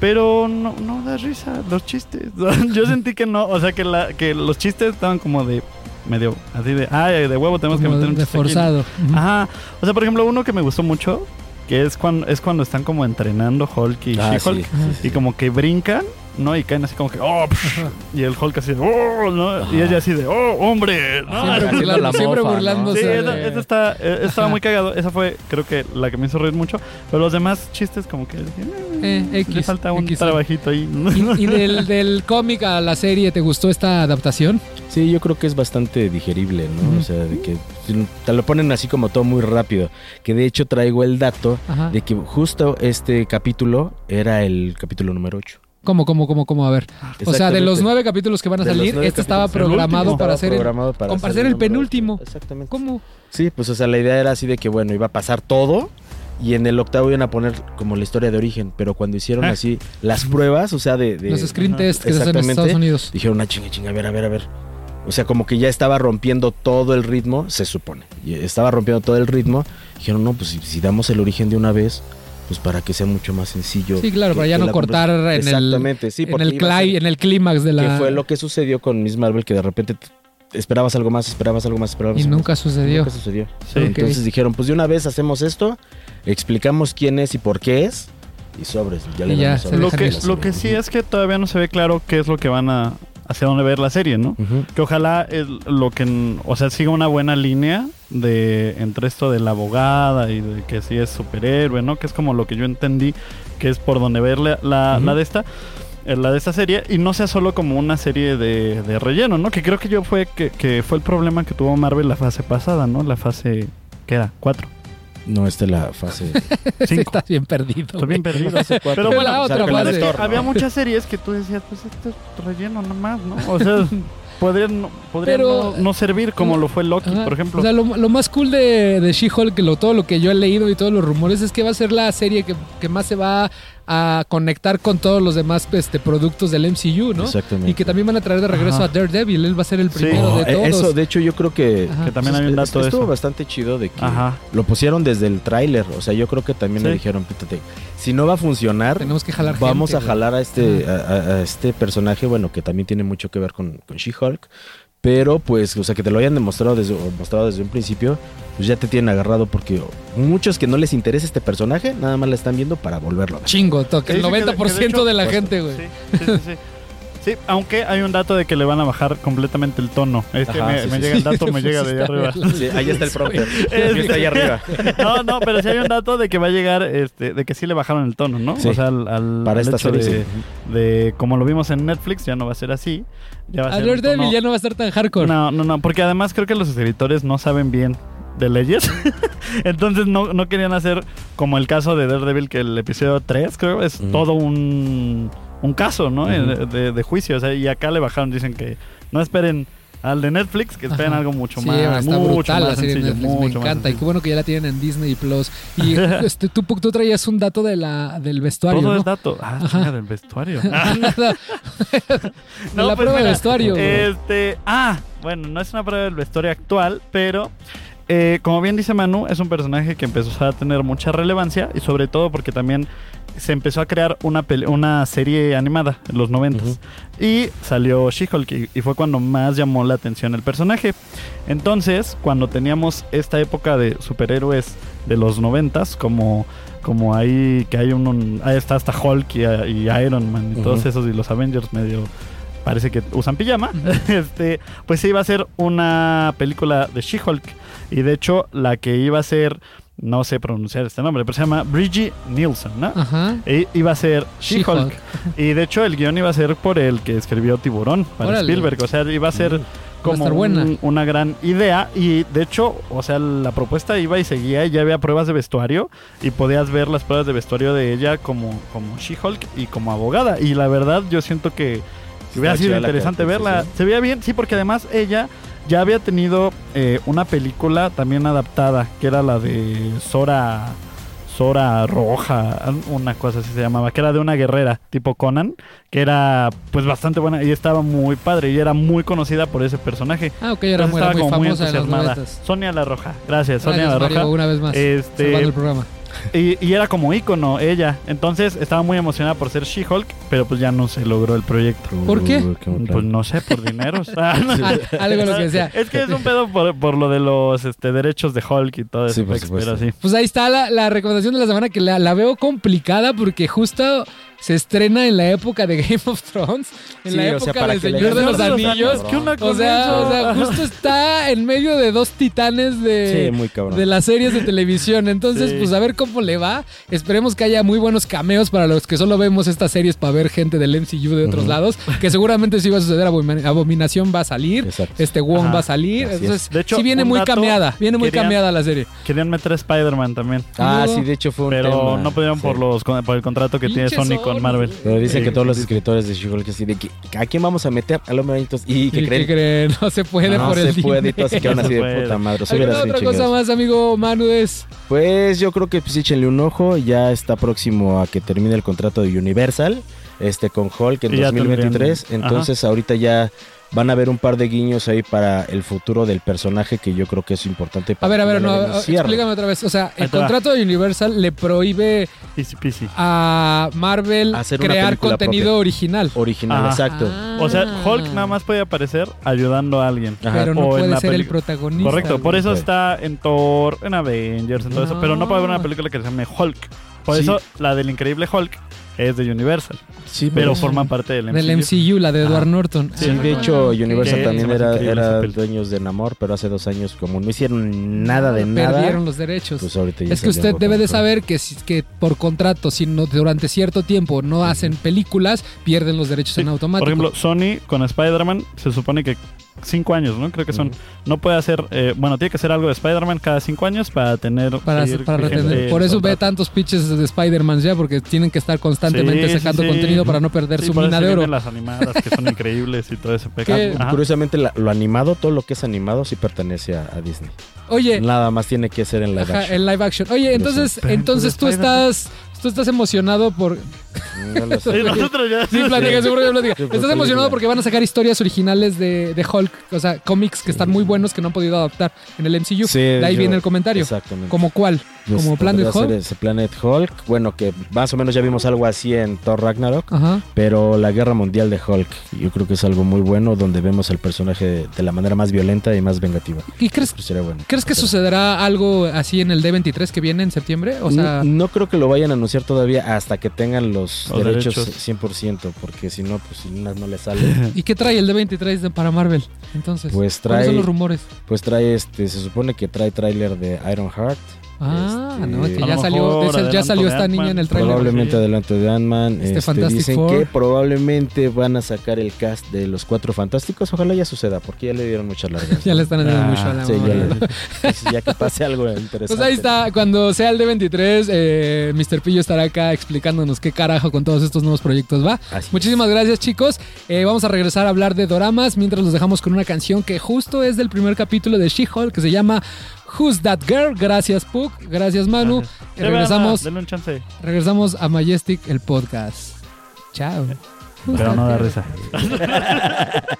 Pero no, no da risa los chistes. Yo sentí que no. O sea, que, la, que los chistes estaban como de medio así de. Ay, de huevo tenemos Como que meter un chiste aquí". forzado. Ajá. O sea, por ejemplo, uno que me gustó mucho. que es cuando, es cuando están como entrenando Hulk y Ah, She-Hulk. sí. Y como que brincan, ¿no? Y caen así como que, oh, psh, y el Hulk así de, oh, ¿no? Y ella así de, oh, hombre, ¿no? Siempre, burlándose. Sí, esa, de- esa está, eh, estaba muy cagado. Esa fue, creo que, la que me hizo reír mucho. Pero los demás chistes, como que dije, eh, Eh, le X, falta un X. trabajito ahí. ¿Y, y del, del cómic a la serie te gustó esta adaptación? Sí, yo creo que es bastante digerible, ¿no? O sea, de que te lo ponen así como todo muy rápido. Que de hecho traigo el dato Ajá. de que justo este capítulo era el capítulo número 8. ¿Cómo, cómo, cómo, cómo? A ver. O sea, de los nueve capítulos que van a De salir, este estaba. El programado para Estaba ser el, programado para como para ser ser el número penúltimo. Exactamente. ¿Cómo? Sí, pues o sea, la idea era así de que bueno, iba a pasar todo y en el octavo iban a poner como la historia de origen, pero cuando hicieron Ah. así las pruebas, o sea, de... de- Los screen Ajá. test que se hacen en Exactamente. Estados Unidos. dijeron, ah, chinga, chinga, a ver, a ver, a ver. O sea, como que ya estaba rompiendo todo el ritmo, se supone. Y estaba rompiendo todo el ritmo. Dijeron, no, pues si, si damos el origen de una vez, pues para que sea mucho más sencillo. Sí, claro, que- para ya no cortar en el, Exactamente, sí, en el, cli- ser- en el clímax de la... que fue lo que sucedió con Miss Marvel, que de repente esperabas algo más, esperabas algo más, esperabas Y algo nunca más. sucedió. Nunca sucedió. Sí. Entonces dijeron, pues de una vez hacemos esto, explicamos quién es y por qué es, y sobres, ya le ya, damos se sobre Lo que, lo que sí es que todavía no se ve claro qué es lo que van a... Hacia dónde ver la serie, ¿no? Que ojalá es lo que, o sea, siga una buena línea de entre esto de la abogada y de que sí es superhéroe, ¿no? Que es como lo que yo entendí que es por donde ver la, la, de esta eh, la de esta serie y no sea solo como una serie de, de relleno, ¿no? Que creo que yo fue que, que fue el problema que tuvo Marvel la fase pasada, ¿no? La fase ¿qué era? ¿Cuatro? No, esta es la fase. Sí, Cinco. estás bien perdido. Estoy bien perdido. Fase cuatro. Pero bueno, la otra fase. Había muchas series que tú decías, pues esto es relleno nomás, ¿no? O sea, podrían, no- podrían Pero- no, no servir como lo fue Loki, Ajá. por ejemplo. O sea, lo, lo más cool de, de She-Hulk, lo- todo lo que yo he leído y todos los rumores, es que va a ser la serie que, que más se va a conectar con todos los demás este, productos del MCU, ¿no? Exactamente. Y que también van a traer de regreso Ajá. a Daredevil. Él va a ser el primero de eh, todos. Eso, de hecho, yo creo que. Que también hay un dato de eso. bastante chido de que Ajá. lo pusieron desde el tráiler. O sea, yo creo que también le Sí. dijeron, pítate, si no va a funcionar, Tenemos que jalar vamos gente, a jalar a este, a, a- a este personaje, bueno, que también tiene mucho que ver con, con She-Hulk. Pero pues, o sea, que te lo hayan demostrado desde, o mostrado desde un principio, pues ya te tienen agarrado porque muchos que no les interesa este personaje, nada más la están viendo para volverlo a ver. Chingo, toque. El Sí, sí, que de- 90% que de hecho, de la pues, gente, güey. Sí, sí, sí, sí. Aunque hay un dato de que le van a bajar completamente el tono. Es que Ajá, me, sí, me sí, llega sí. el dato, me llega de allá arriba. Sí, ahí está el prompter. Es- está ahí arriba. No, no, pero sí hay un dato de que va a llegar, este, de que sí le bajaron el tono, ¿no? Sí. O sea, al, al- Para al esta hecho serie, de, sí. de como lo vimos en Netflix, ya no va a ser así. Ya va a A ser ya no va a estar tan hardcore. No, no, no, porque además creo que los escritores no saben bien de leyes. Entonces no, no querían hacer como el caso de Daredevil, que el episodio 3 creo es todo un, un caso, ¿no? De, de juicio. O sea, y acá le bajaron, dicen que no esperen al de Netflix, que esperen Ajá. algo mucho Sí, más. está mucho brutal más la serie de sencillo, Netflix, me mucho más encanta. Y qué bueno que ya la tienen en Disney Plus. Y este, tú, tú traías un dato de la, del vestuario, Todo ¿no? es dato. Ah, chinga, del vestuario. No, la pues prueba de mira, vestuario. Este, ah, bueno, no es una prueba del vestuario actual, pero eh, como bien dice Manu, es un personaje que empezó a tener mucha relevancia y sobre todo porque también se empezó a crear una, una serie animada en los 90 Ujú. y salió She-Hulk y, y fue cuando más llamó la atención el personaje. Entonces, cuando teníamos esta época de superhéroes de los 90 como como ahí que hay un, un- ahí está hasta Hulk y, y Iron Man y todos esos y los Avengers medio parece que usan pijama, este, pues se iba a ser una película de She-Hulk. Y de hecho, la que iba a ser, no sé pronunciar este nombre, pero se llama Bridgie Nielsen, ¿no? Ajá. E iba a ser She-Hulk. Y de hecho, el guion iba a ser por el que escribió Tiburón para Órale. Spielberg. O sea, iba a ser como buena. un- una gran idea. Y de hecho, o sea, la propuesta iba y seguía y ya había pruebas de vestuario. Y podías ver las pruebas de vestuario de ella como, como She-Hulk y como abogada. Y la verdad, yo siento que hubiera sido interesante verla. Se veía bien, sí, porque además ella ya había tenido eh, una película también adaptada, que era la de Sora. Sora Roja, una cosa así se llamaba, que era de una guerrera tipo Conan, que era pues bastante buena y estaba muy padre y era muy conocida por ese personaje. Ah, ok, era Entonces muy, era muy como muy famosa entusiasmada. noventas. Sonia la Roja, gracias, Sonia Gracias, la Mario, Roja. una vez más. Este- el programa. Y, y era como ícono ella. Entonces estaba muy emocionada por ser She-Hulk, pero pues ya no se logró el proyecto. ¿Por qué? Plan. Pues no sé, por dineros. No. Ah, algo lo que sea. Es que es un pedo por, por lo de los este, derechos de Hulk y todo eso. sí. Pues ahí está la, la recomendación de la semana que la, la veo complicada porque justo se estrena en la época de Game of Thrones, en Sí, la o sea, época del Señor de los Anillos. ¿Qué onda O con sea, eso? o sea, justo está en medio de dos titanes de, Sí, muy cabrón. de las series de televisión. Entonces, Sí. pues a ver cómo le va. Esperemos que haya muy buenos cameos para los que solo vemos estas series para ver gente del MCU de otros lados. Que seguramente sí va a suceder. Abomin- Abominación va a salir. Exacto. Este Wong Ajá. va a salir. Entonces, De hecho, sí viene muy cameada. Viene muy querían- cameada la serie. Querían meter a Spider-Man también. Ah, sí, de hecho fue un Pero tema. no pudieron por los con- por el contrato que tiene Sony. Con Marvel. Pero dicen que todos los escritores de She-Hulk así de que ¿a quién vamos a meter? Al hombre Benito? ¿Y qué ¿Y creen? No se puede no por se el puede y todos se quedan No así se de puta madre. Eso ¿Alguna hubiera sido otra cosa más, amigo Manudes? Pues yo creo que pues échenle un ojo. Ya está próximo a que termine el contrato de Universal este con Hulk en Y ya 2023. tendrían- Entonces ahorita ya van a haber un par de guiños ahí para el futuro del personaje que yo creo que es importante A para ver, a ver, ya le no, cierre. explícame otra vez. O sea, el contrato de Universal le prohíbe Easy a Marvel Hacer crear contenido propia. original. Original, Ajá. exacto. Ah. O sea, Hulk nada más puede aparecer ayudando a alguien. Ajá. Pero no O en puede ser el protagonista. Correcto, por eso está en Thor, en Avengers, en todo eso. Pero no puede haber Ah. una película que se llame Hulk. Por Sí. eso la del increíble Hulk es de Universal. Sí, Pero Ah. forma parte del MCU. Del MCU, la de Edward. Norton. Sí, de hecho. Universal Que también era, era dueños de Namor, pero hace dos años, como no hicieron nada de nada, Perdieron los derechos. pues ahorita ya es que usted debe de saber que, si- que por contrato, si no, durante cierto tiempo no hacen películas, pierden los derechos Sí, en automático. Por ejemplo, Sony con Spider-Man se supone que cinco años, ¿no? Creo que son. No puede hacer. eh, bueno, tiene que hacer algo de Spider-Man cada cinco años para tener. para, para retener. Por eso ve tantos pitches de Spider-Man ya, porque tienen que estar constantemente Sí, sacando sí. contenido para no perder Sí, su mina de oro. las animadas que son increíbles y todo ese pecado. Curiosamente, la- lo animado, todo lo que es animado, sí pertenece a, a Disney. Oye, Nada más tiene que ser en live ajá, action. en live action. Oye, entonces, entonces tú Spider-Man. estás, tú estás emocionado por. No lo sé. Sí, nosotros ya. Sí, platica, seguro que platica. Estás emocionado porque van a sacar historias originales de, de Hulk, o sea, cómics que están muy buenos que no han podido adaptar en el MCU. Sí, de ahí yo- viene el comentario. Exactamente. ¿Como cuál? Pues ¿Como Planet Hulk? ese Planet Hulk. Bueno, que más o menos ya vimos algo así en Thor Ragnarok. Ajá. Pero la guerra mundial de Hulk, yo creo que es algo muy bueno, donde vemos al personaje de, de la manera más violenta y más vengativa. ¿Y crees, Pues sería bueno. crees que Pero- sucederá algo así en el D23 que viene en septiembre? O sea, no, no creo que lo vayan a anunciar todavía hasta que tengan los, Los derechos, derechos. 100%, porque si no, pues si unas no le sale. ¿y qué trae el D23 de- para Marvel? Entonces, Pues ¿cuáles son trae, los rumores? pues trae este, se supone que trae tráiler de Iron Heart. Ah, Este, no, es que A ya salió, de ese- ya adelanto salió de esta niña en el trailer. Probablemente sí. adelante de Ant-Man. Este Este, Fantastic dicen Four. que probablemente van a sacar el cast de los cuatro fantásticos. Ojalá ya suceda, porque ya le dieron muchas largas. Ya le están haciendo Ah, mucho a la Sí, ya, mamá. le- pues, ya que pase algo interesante. Pues ahí está, cuando sea el D23, eh, Mr. Pillo estará acá explicándonos qué carajo con todos estos nuevos proyectos va. Así es. Muchísimas gracias chicos. Eh, vamos a regresar a hablar de doramas mientras los dejamos con una canción que justo es del primer capítulo de She-Hulk que se llama Who's That Girl. Gracias Puck, gracias Manu. Gracias. Vean, regresamos, Denle un chance. regresamos a Majestic el podcast. Chao. Who's Pero no da risa.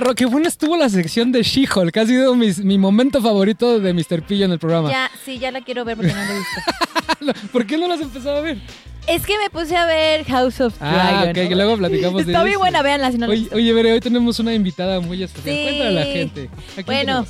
Ro- qué buena estuvo la sección de She-Hulk. Ha sido mis- mi momento favorito de Mr. Pillo en el programa. Ya, sí, ya la quiero ver porque no la he visto. ¿Por qué no lo has empezado a ver? Es que me puse a ver House of Ah, Dragon. ok, que luego platicamos de Está bien buena, véanla si no la Oye, oye, Bere, hoy tenemos una invitada muy especial. Sí. Cuéntale a la gente. ¿A quién Bueno. tenemos?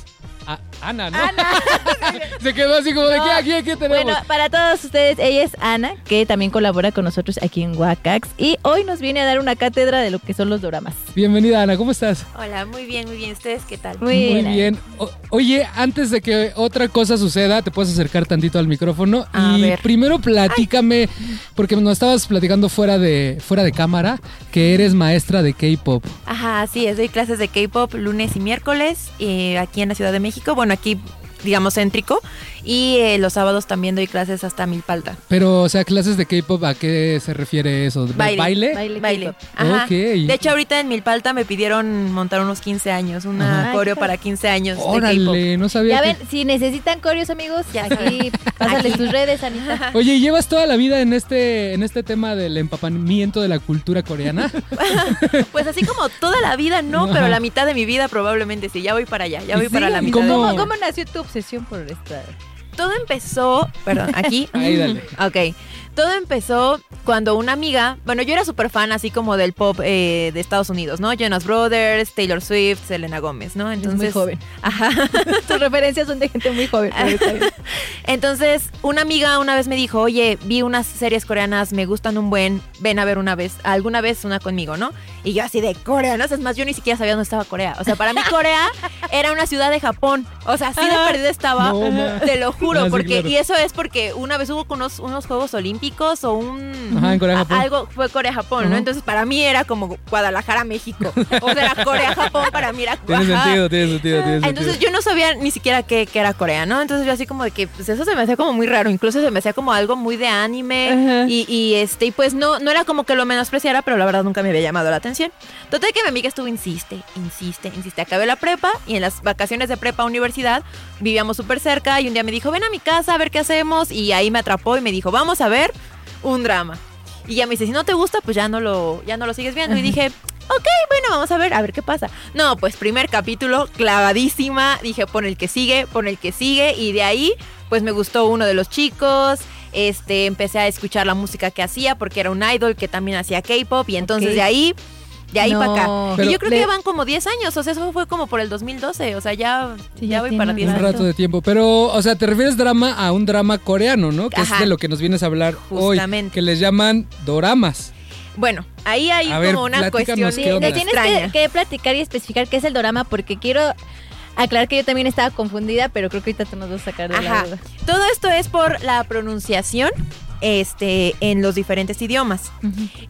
Ana, ¿no? Ana. Se quedó así como de No. ¿qué aquí, aquí tenemos? Bueno, para todos ustedes, ella es Ana, que también colabora con nosotros aquí en Wakax. Y hoy nos viene a dar una cátedra de lo que son los doramas. Bienvenida, Ana, ¿cómo estás? Hola, muy bien, muy bien. ¿Ustedes qué tal? Muy, bien. O- oye, antes de que otra cosa suceda, te puedes acercar tantito al micrófono A y ver. primero platícame, porque nos estabas platicando fuera de fuera de cámara, que eres maestra de K-pop. Ajá, sí, es, doy clases de K-pop lunes y miércoles eh, aquí en la Ciudad de México. Bueno, aquí, digamos, céntrico. Y eh, los sábados también doy clases hasta Milpalta. Pero, o sea, clases de K-pop, ¿a qué se refiere eso? ¿De Baile. ¿Baile? Baile. Ajá. De hecho, ahorita en Milpalta me pidieron montar unos 15 años, una Ajá. coreo para 15 años de. Órale, no sabía Ya que- ven, si necesitan coreos, amigos, Ya aquí pásales Aquí. tus redes, Anita. Oye, ¿y ¿llevas toda la vida en este en este tema del empapamiento de la cultura coreana? Pues así como toda la vida no, Ajá. pero la mitad de mi vida probablemente sí. Ya voy para allá, ya voy Sí, para la ¿y mitad. cómo? mi ¿Cómo, vida. cómo nació tu obsesión por esta? Todo empezó, perdón, aquí. Ahí, dale. Ok. Todo empezó cuando una amiga, bueno, yo era súper fan así como del pop eh, de Estados Unidos, ¿no? Jonas Brothers, Taylor Swift, Selena Gómez, ¿no? Entonces, muy joven. Ajá. Tus referencias son de gente muy joven. Entonces, una amiga una vez me dijo, oye, vi unas series coreanas, me gustan un buen, ven a ver una vez, alguna vez una conmigo, ¿no? Y yo así de coreanas, es más, yo ni siquiera sabía dónde estaba Corea. O sea, para mí Corea era una ciudad de Japón. O sea, así de perdida estaba, No, te lo juro, Ah, sí, porque, claro. y eso es porque una vez hubo unos, unos Juegos Olímpicos o un... Ajá, en Corea, Japón. Algo fue Corea-Japón, Ajá. ¿no? Entonces, para mí era como Guadalajara, México. O sea, era Corea-Japón, para mí era... Tiene sentido, tiene sentido, tiene sentido. Entonces yo no sabía ni siquiera que, que era Corea, ¿no? Entonces yo así como de que pues eso se me hacía como muy raro, incluso se me hacía como algo muy de anime y, y, este y pues no no era como que lo menospreciara, pero la verdad nunca me había llamado la atención. Total que mi amiga estuvo insiste, insiste, insiste. Acabé la prepa y en las vacaciones de prepa a universidad vivíamos súper cerca y un día me dijo, ven a mi casa a ver qué hacemos y ahí me atrapó y me dijo, vamos a ver un drama. Y ya me dice, si no te gusta, pues ya no lo, ya no lo sigues viendo. Y dije, ok, bueno, vamos a ver, a ver qué pasa. No, pues primer capítulo, clavadísima. Dije, pon el que sigue, pon el que sigue. Y de ahí, pues me gustó uno de los chicos. Este, empecé a escuchar la música que hacía porque era un idol que también hacía K-pop. Y entonces de ahí, de ahí No. para acá. Pero y yo creo le- que ya van como 10 años. O sea, eso fue como por el 2012. O sea, ya, Sí, ya ya voy para un 10 un años. rato de tiempo. Pero, o sea, te refieres drama a un drama coreano, ¿no? Que es de lo que nos vienes a hablar Justamente. hoy. Que les llaman doramas. Bueno, ahí hay A ver, como una cuestión Sí, tienes extraña. que, que platicar y especificar qué es el dorama porque quiero aclarar que yo también estaba confundida, pero creo que ahorita tú nos vas a sacar de la Ajá. duda. Todo esto es por la pronunciación este, en los diferentes idiomas.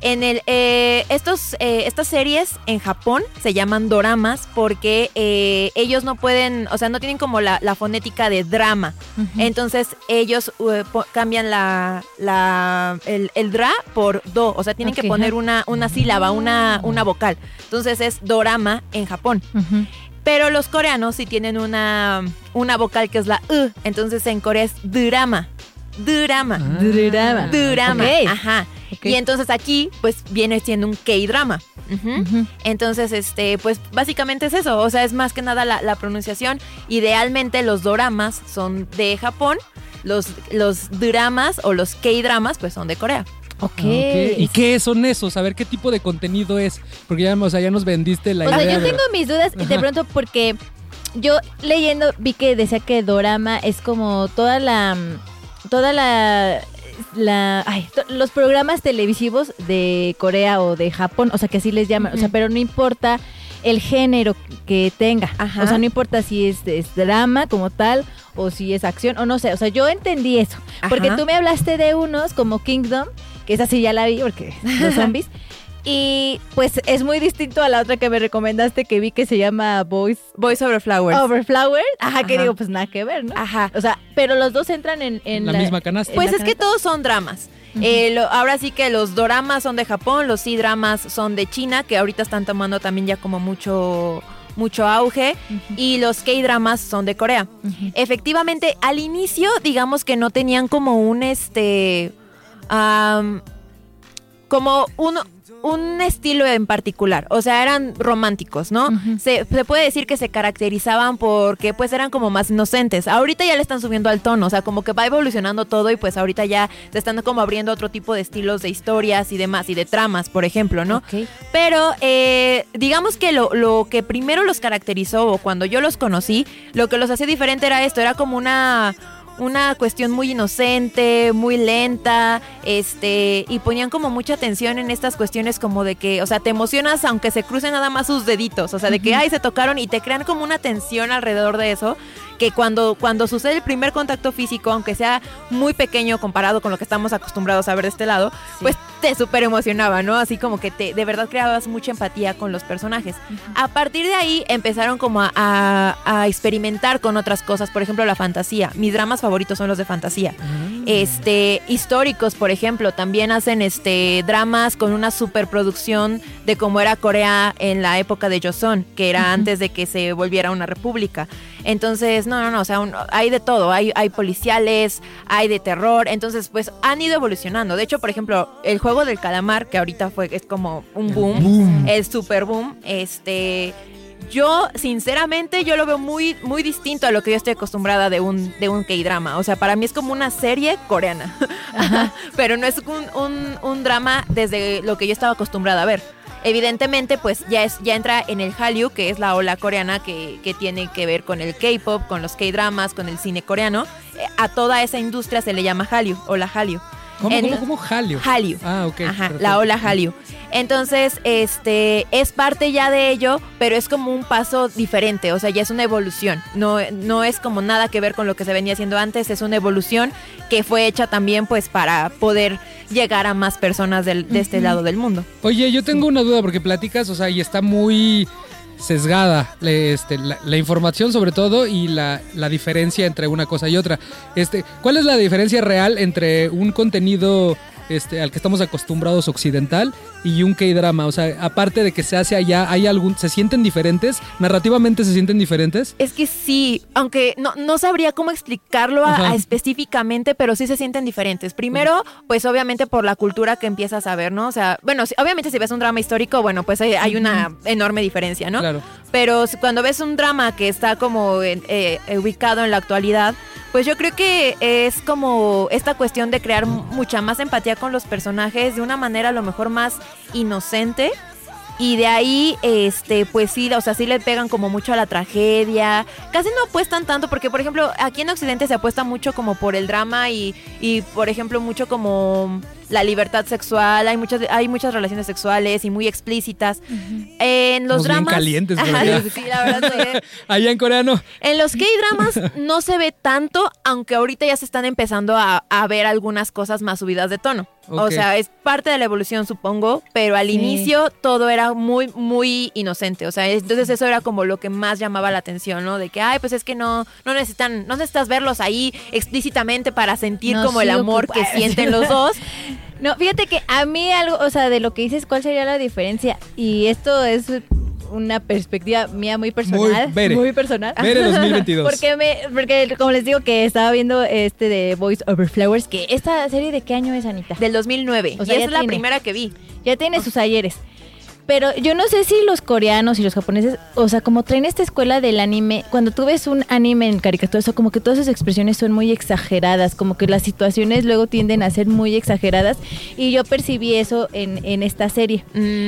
En el, eh, estos, eh, estas series en Japón se llaman doramas porque eh, ellos no pueden, o sea, no tienen como la, la fonética de drama. Entonces ellos cambian la, la, el, el dra por do, o sea, tienen que poner una, una sílaba, una, una vocal. Entonces es dorama en Japón. Pero los coreanos sí tienen una, una vocal que es la U. Entonces en Corea es drama. Drama. Drama. Drama. Ok. Ajá. Y entonces aquí, pues, viene siendo un K-drama. Entonces, este, pues básicamente es eso. O sea, es más que nada la, la pronunciación. Idealmente los doramas son de Japón. Los, los dramas o los K-dramas, pues son de Corea. Ok. Ah, ok. ¿Y qué son esos? A ver, ¿qué tipo de contenido es? Porque ya, o sea, ya nos vendiste la O sea, idea yo de- tengo mis dudas de Ajá. pronto porque yo leyendo vi que decía que dorama es como toda la toda la la ay, los programas televisivos de Corea o de Japón, o sea, que así les llaman, o sea, pero no importa el género que tenga. Ajá. O sea, no importa si es, es drama como tal o si es acción o no sé, o sea, yo entendí eso, porque tú me hablaste de unos como Kingdom, que esa sí ya la vi porque los zombies. Y pues es muy distinto a la otra que me recomendaste que vi que se llama Boys Voice over Flowers. Over Flowers. Ajá, que digo, pues nada que ver, ¿no? Ajá. O sea, pero los dos entran en, en la misma canasta. Pues es que todos son dramas. Eh, lo- ahora sí que los doramas son de Japón, los C-dramas son de China, que ahorita están tomando también ya como mucho mucho auge y los K-dramas son de Corea. Efectivamente, al inicio digamos que no tenían como un este como uno un estilo en particular, o sea, eran románticos, ¿no? se, se puede decir que se caracterizaban porque pues eran como más inocentes. Ahorita ya le están subiendo al tono, o sea, como que va evolucionando todo y pues ahorita ya se están como abriendo otro tipo de estilos de historias y demás, y de tramas, por ejemplo, ¿no? Pero eh, digamos que lo, lo que primero los caracterizó, o cuando yo los conocí, lo que los hacía diferente era esto, era como una una cuestión muy inocente, muy lenta, este, y ponían como mucha atención en estas cuestiones como de que, o sea, te emocionas aunque se crucen nada más sus deditos, o sea, de que, ay, se tocaron y te crean como una tensión alrededor de eso, que cuando, cuando sucede el primer contacto físico, aunque sea muy pequeño comparado con lo que estamos acostumbrados a ver de este lado, pues te súper emocionaba, ¿no? Así como que te, de verdad creabas mucha empatía con los personajes. A partir de ahí empezaron como a, a- a experimentar con otras cosas, por ejemplo la fantasía. Mis dramas favoritos son los de fantasía. Este, históricos, por ejemplo, también hacen este dramas con una superproducción de cómo era Corea en la época de Joseon, que era antes de que se volviera una república. Entonces, no, no, no, o sea, un- hay de todo, hay, hay policiales, hay de terror, entonces pues han ido evolucionando. De hecho, por ejemplo, el juego del calamar, que ahorita fue, es como un boom, el super boom, este... Yo, sinceramente, yo lo veo muy, muy distinto a lo que yo estoy acostumbrada de un, de un K-drama. O sea, para mí es como una serie coreana. Pero no es un, un- un drama desde lo que yo estaba acostumbrada a ver. Evidentemente, pues ya es, ya entra en el Hallyu, que es la ola coreana que, que tiene que ver con el K-pop, con los K-dramas, con el cine coreano. Eh, A toda esa industria se le llama Hallyu o la Hallyu. ¿Cómo, En- cómo, cómo? Hallyu. Hallyu. Ah, ok. Ajá, perfecto. la ola Hallyu. Entonces, este, es parte ya de ello, pero es como un paso diferente, o sea, ya es una evolución. No, no es como nada que ver con lo que se venía haciendo antes, es una evolución que fue hecha también, pues, para poder llegar a más personas del- de este lado del mundo. Oye, yo tengo una duda porque platicas, o sea, y está muy sesgada este, la, la información sobre todo y la, la diferencia entre una cosa y otra. Este, ¿Cuál es la diferencia real entre un contenido este, al que estamos acostumbrados occidental y un K-drama? O sea, aparte de que se hace allá, ¿hay algún, ¿se sienten diferentes? ¿Narrativamente se sienten diferentes? Es que sí, aunque no, no sabría cómo explicarlo a- a específicamente, pero sí se sienten diferentes. Primero, pues obviamente por la cultura que empiezas a ver, ¿no? O sea, bueno, si- obviamente si ves un drama histórico, bueno, pues hay, hay una enorme diferencia, ¿no? Claro. Pero cuando ves un drama que está como eh, eh, ubicado en la actualidad, pues yo creo que es como esta cuestión de crear mu- mucha más empatía con los personajes de una manera a lo mejor más inocente. Y de ahí, este, pues sí, o sea, sí le pegan como mucho a la tragedia. Casi no apuestan tanto, porque por ejemplo, aquí en Occidente se apuesta mucho como por el drama y, y por ejemplo, mucho como la libertad sexual. Hay muchas, hay muchas relaciones sexuales y muy explícitas. En los Somos bien dramas. calientes Ajá, sí, la verdad. Allá en coreano. En los K-dramas no se ve tanto, aunque ahorita ya se están empezando a, a ver algunas cosas más subidas de tono. O sea, es parte de la evolución, supongo, pero al Sí. inicio todo era muy, muy inocente. O sea, es- entonces eso era como lo que más llamaba la atención, ¿no? De que, ay, pues es que no, no necesitan, no necesitas verlos ahí explícitamente para sentir No, como el amor que sienten los dos. No, fíjate que a mí algo, o sea, de lo que dices, ¿cuál sería la diferencia? Y esto es una perspectiva mía muy personal. Muy, Bere. muy personal. Bere 2022. porque, me, porque como les digo que estaba viendo este de Voice Over Flowers, que esta serie de qué año es, Anita? Del 2009. O sea, y es la primera que vi. Ya tiene sus ayeres. Pero yo no sé si los coreanos y los japoneses, o sea, como traen esta escuela del anime, cuando tú ves un anime en caricatura, o sea, como que todas sus expresiones son muy exageradas, como que las situaciones luego tienden a ser muy exageradas y yo percibí eso en, en esta serie.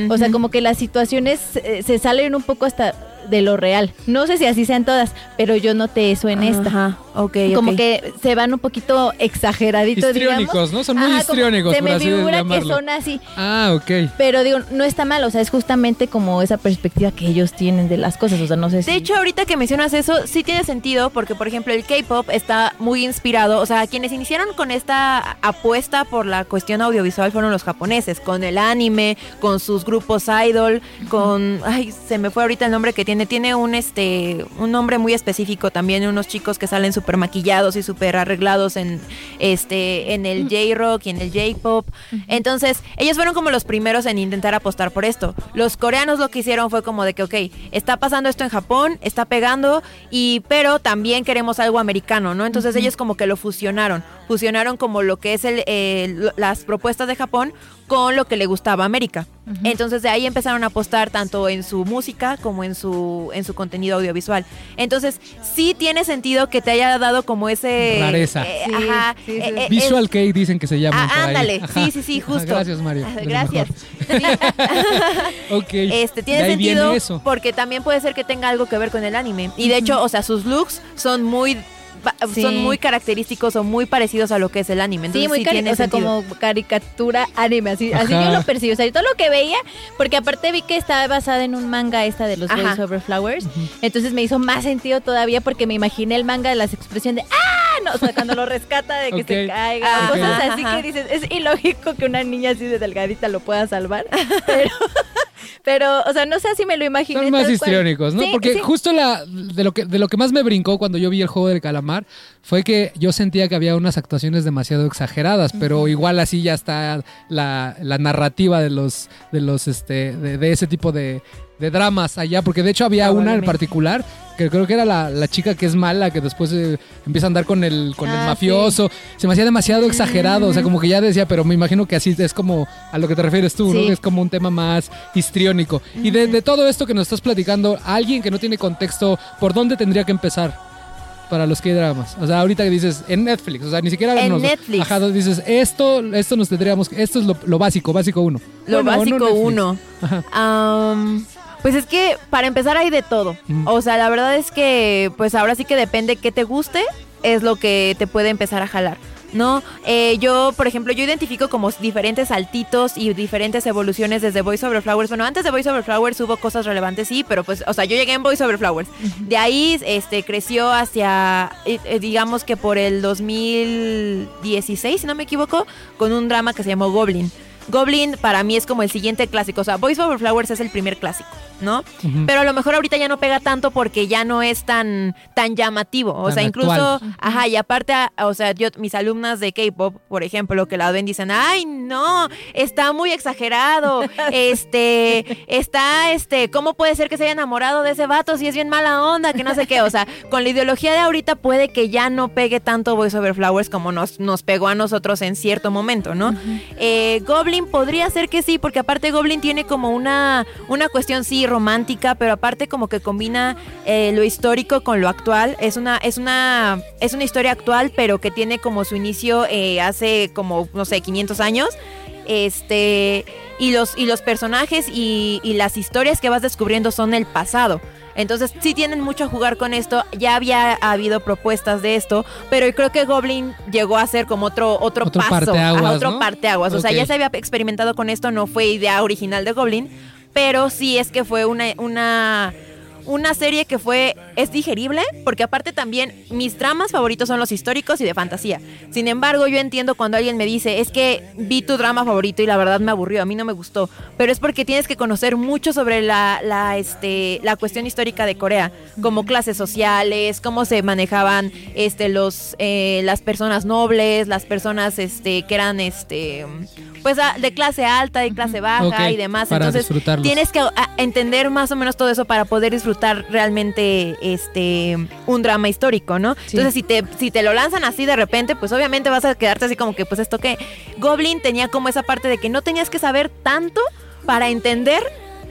O sea, como que las situaciones eh, se salen un poco hasta de lo real. No sé si así sean todas, pero yo noté eso en esta. Ajá, ok, Como que se van un poquito exageraditos, digamos. Histriónicos, ¿no? Son muy Ajá, histriónicos, Se por me así figura que son así. Ah, ok. Pero digo, no está mal, o sea, es justamente como esa perspectiva que ellos tienen de las cosas, o sea, no sé si... De hecho, ahorita que mencionas eso, sí tiene sentido, porque por ejemplo el K-pop está muy inspirado, o sea, quienes iniciaron con esta apuesta por la cuestión audiovisual fueron los japoneses, con el anime, con sus grupos idol, con, ay, se me fue ahorita el nombre que tiene, tiene un este, un nombre muy específico también, unos chicos que salen súper maquillados y súper arreglados en, este, en el J-rock y en el J-pop. Entonces, ellos fueron como los primeros en intentar apostar por esto. Los coreanos lo que hicieron fue como de que, ok, está pasando esto en Japón, está pegando, y pero también queremos algo americano, ¿no? Entonces ellos como que lo fusionaron. fusionaron como lo que es el, eh, las propuestas de Japón con lo que le gustaba a América. Entonces de ahí empezaron a apostar tanto en su música como en su en su contenido audiovisual. Entonces sí tiene sentido que te haya dado como ese Rareza. eh, Sí, ajá, sí, sí. eh, eh, Visual Cake dicen que se llama. Ah, ándale, sí, sí, sí, justo. Gracias, Mario. Ah, Gracias. ok. Este, tiene De ahí viene sentido eso. porque también puede ser que tenga algo que ver con el anime. Y de hecho, o sea, sus looks son muy Sí. son muy característicos o muy parecidos a lo que es el anime. Entonces, Sí, muy sí cari- tiene o sea, como caricatura anime, así, así yo lo percibo. O sea, todo lo que veía, porque aparte vi que estaba basada en un manga esta de los Ajá. Boys Over Flowers. Entonces me hizo más sentido todavía porque me imaginé el manga de las expresiones de ¡Ah! No, o sea, cuando lo rescata de que Ok. se caiga. Ah, cosas ok. así Ajá. que dices, es ilógico que una niña así de delgadita lo pueda salvar. Pero, pero o sea, no sé si me lo imaginé. Son más cual. histriónicos, ¿no? Sí, Porque sí. justo la, de, lo que, de lo que más me brincó cuando yo vi el juego del calamar fue que yo sentía que había unas actuaciones demasiado exageradas, pero igual así ya está la, la narrativa de los, de los, este, de, de ese tipo de, de dramas allá, porque de hecho había una en particular que creo que era la, la chica que es mala, que después eh, empieza a andar con el, con el Ah, mafioso. Se me hacía demasiado exagerado, o sea, como que ya decía, pero me imagino que así es como a lo que te refieres tú, es como un tema más histriónico. Y de, de todo esto que nos estás platicando, alguien que no tiene contexto, ¿por dónde tendría que empezar? Para los K-dramas. O sea, ahorita que dices en Netflix, o sea, ni siquiera En nos- Netflix. Ajá, dices, esto, esto nos tendríamos, esto es lo, lo básico, básico uno. Lo Bueno, básico uno. Ajá. Pues es que para empezar hay de todo. Mm. O sea, la verdad es que pues ahora sí que depende qué te guste, es lo que te puede empezar a jalar. ¿No? Eh, yo, por ejemplo, yo identifico como diferentes saltitos y diferentes evoluciones desde Voice Over Flowers. Bueno, antes de Voice Over Flowers hubo cosas relevantes, sí, pero pues, o sea, yo llegué en Voice Over Flowers. De ahí, este, creció hacia, eh, eh, digamos que por el 2016, si no me equivoco, con un drama que se llamó Goblin. Goblin para mí es como el siguiente clásico. O sea, Voice Over Flowers es el primer clásico, ¿no? Pero a lo mejor ahorita ya no pega tanto porque ya no es tan, tan llamativo. O Tan sea, incluso, actual. ajá, y aparte, o sea, yo, mis alumnas de K-pop, por ejemplo, que la ven, dicen, ay, no, está muy exagerado. este, está, este, ¿cómo puede ser que se haya enamorado de ese vato si es bien mala onda? Que no sé qué. O sea, con la ideología de ahorita puede que ya no pegue tanto Voice Over Flowers como nos, nos pegó a nosotros en cierto momento, ¿no? Eh, Goblin podría ser que sí, porque aparte Goblin tiene como una, una cuestión sí romántica, pero aparte como que combina eh, lo histórico con lo actual. Es una, es una, es una historia actual, pero que tiene como su inicio eh, hace como, no sé, 500 años. Este, y los, y los personajes y, y las historias que vas descubriendo son el pasado. Entonces sí tienen mucho a jugar con esto. Ya había habido propuestas de esto, pero creo que Goblin llegó a ser como otro otro, Otro paso, parteaguas, ajá, otro ¿no? parteaguas. O sea, ya se había experimentado con esto, no fue idea original de Goblin, pero sí es que fue una una una serie que fue es digerible porque aparte también mis dramas favoritos son los históricos y de fantasía. Sin embargo, yo entiendo cuando alguien me dice, "Es que vi tu drama favorito y la verdad me aburrió, a mí no me gustó", pero es porque tienes que conocer mucho sobre la la este la cuestión histórica de Corea, como clases sociales, cómo se manejaban este los eh, las personas nobles, las personas este que eran este pues de clase alta, de clase baja y demás. para Entonces, tienes que a, entender más o menos todo eso para poder disfrutar realmente este un drama histórico, ¿no? Sí. Entonces, si te si te lo lanzan así de repente, pues obviamente vas a quedarte así como que pues esto que Goblin tenía como esa parte de que no tenías que saber tanto para entender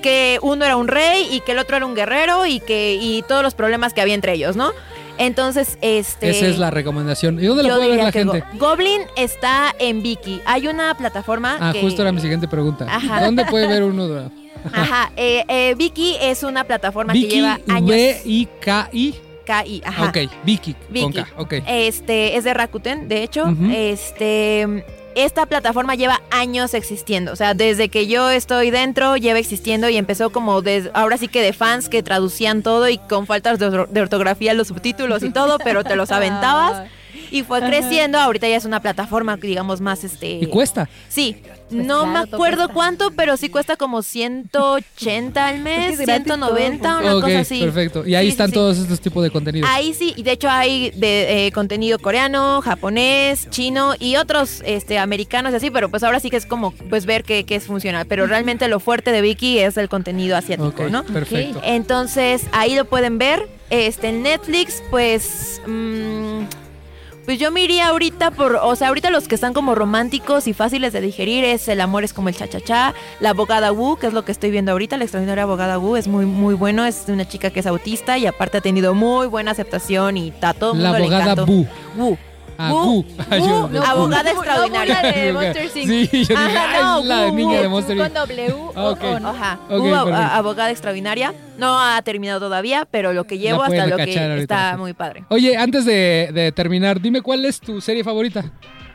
que uno era un rey y que el otro era un guerrero y que y todos los problemas que había entre ellos, ¿no? Entonces, este Esa es la recomendación. ¿Y dónde la puede ver la gente? Go- Goblin está en Viki. Hay una plataforma Ah, que justo era mi siguiente pregunta. Ajá. ¿Dónde puede ver uno Ajá, eh, eh, Viki es una plataforma que Vicky, lleva años. V-I-K-I. KI, ajá. Ok, Vicky, con Viki. K. Ok. Este es de Rakuten, de hecho. Este esta plataforma lleva años existiendo, o sea, desde que yo estoy dentro lleva existiendo y empezó como de, ahora sí que de fans que traducían todo y con faltas de, or- de ortografía los subtítulos y todo, pero te los aventabas y fue creciendo, ahorita ya es una plataforma digamos más este ¿Y cuesta? Sí, Pues no claro, me acuerdo cuesta. cuánto, pero sí cuesta como 180 al mes, Es que gratis 190, una cosa así. perfecto. Y ahí Sí, sí, están sí. todos estos tipos de contenidos. Ahí sí, y de hecho hay de eh, contenido coreano, japonés, chino y otros este americanos y así, pero pues ahora sí que es como pues ver qué, qué es funcional. Pero realmente lo fuerte de Vicky es el contenido asiático, ¿no? perfecto. Entonces ahí lo pueden ver. Este en Netflix, pues. mm, Pues yo me iría ahorita por, o sea, ahorita los que están como románticos y fáciles de digerir es El amor es como el cha-cha-cha, La abogada Wu, que es lo que estoy viendo ahorita, la extraordinaria abogada Wu, es muy muy bueno, es una chica que es autista y aparte ha tenido muy buena aceptación y a todo el La mundo le abogada. Bu. Wu. Wu. Yo- Wu, yo- abogada No, extraordinaria. no, de Monster Inc. Sí, yo dije, Ajá, ah, no, es la niña de Monster Inc. Con W Ah, o no. Ajá, abogada extraordinaria. No ha terminado todavía, pero lo que llevo hasta lo que está muy padre. Oye, antes de, de terminar, dime cuál es tu serie favorita.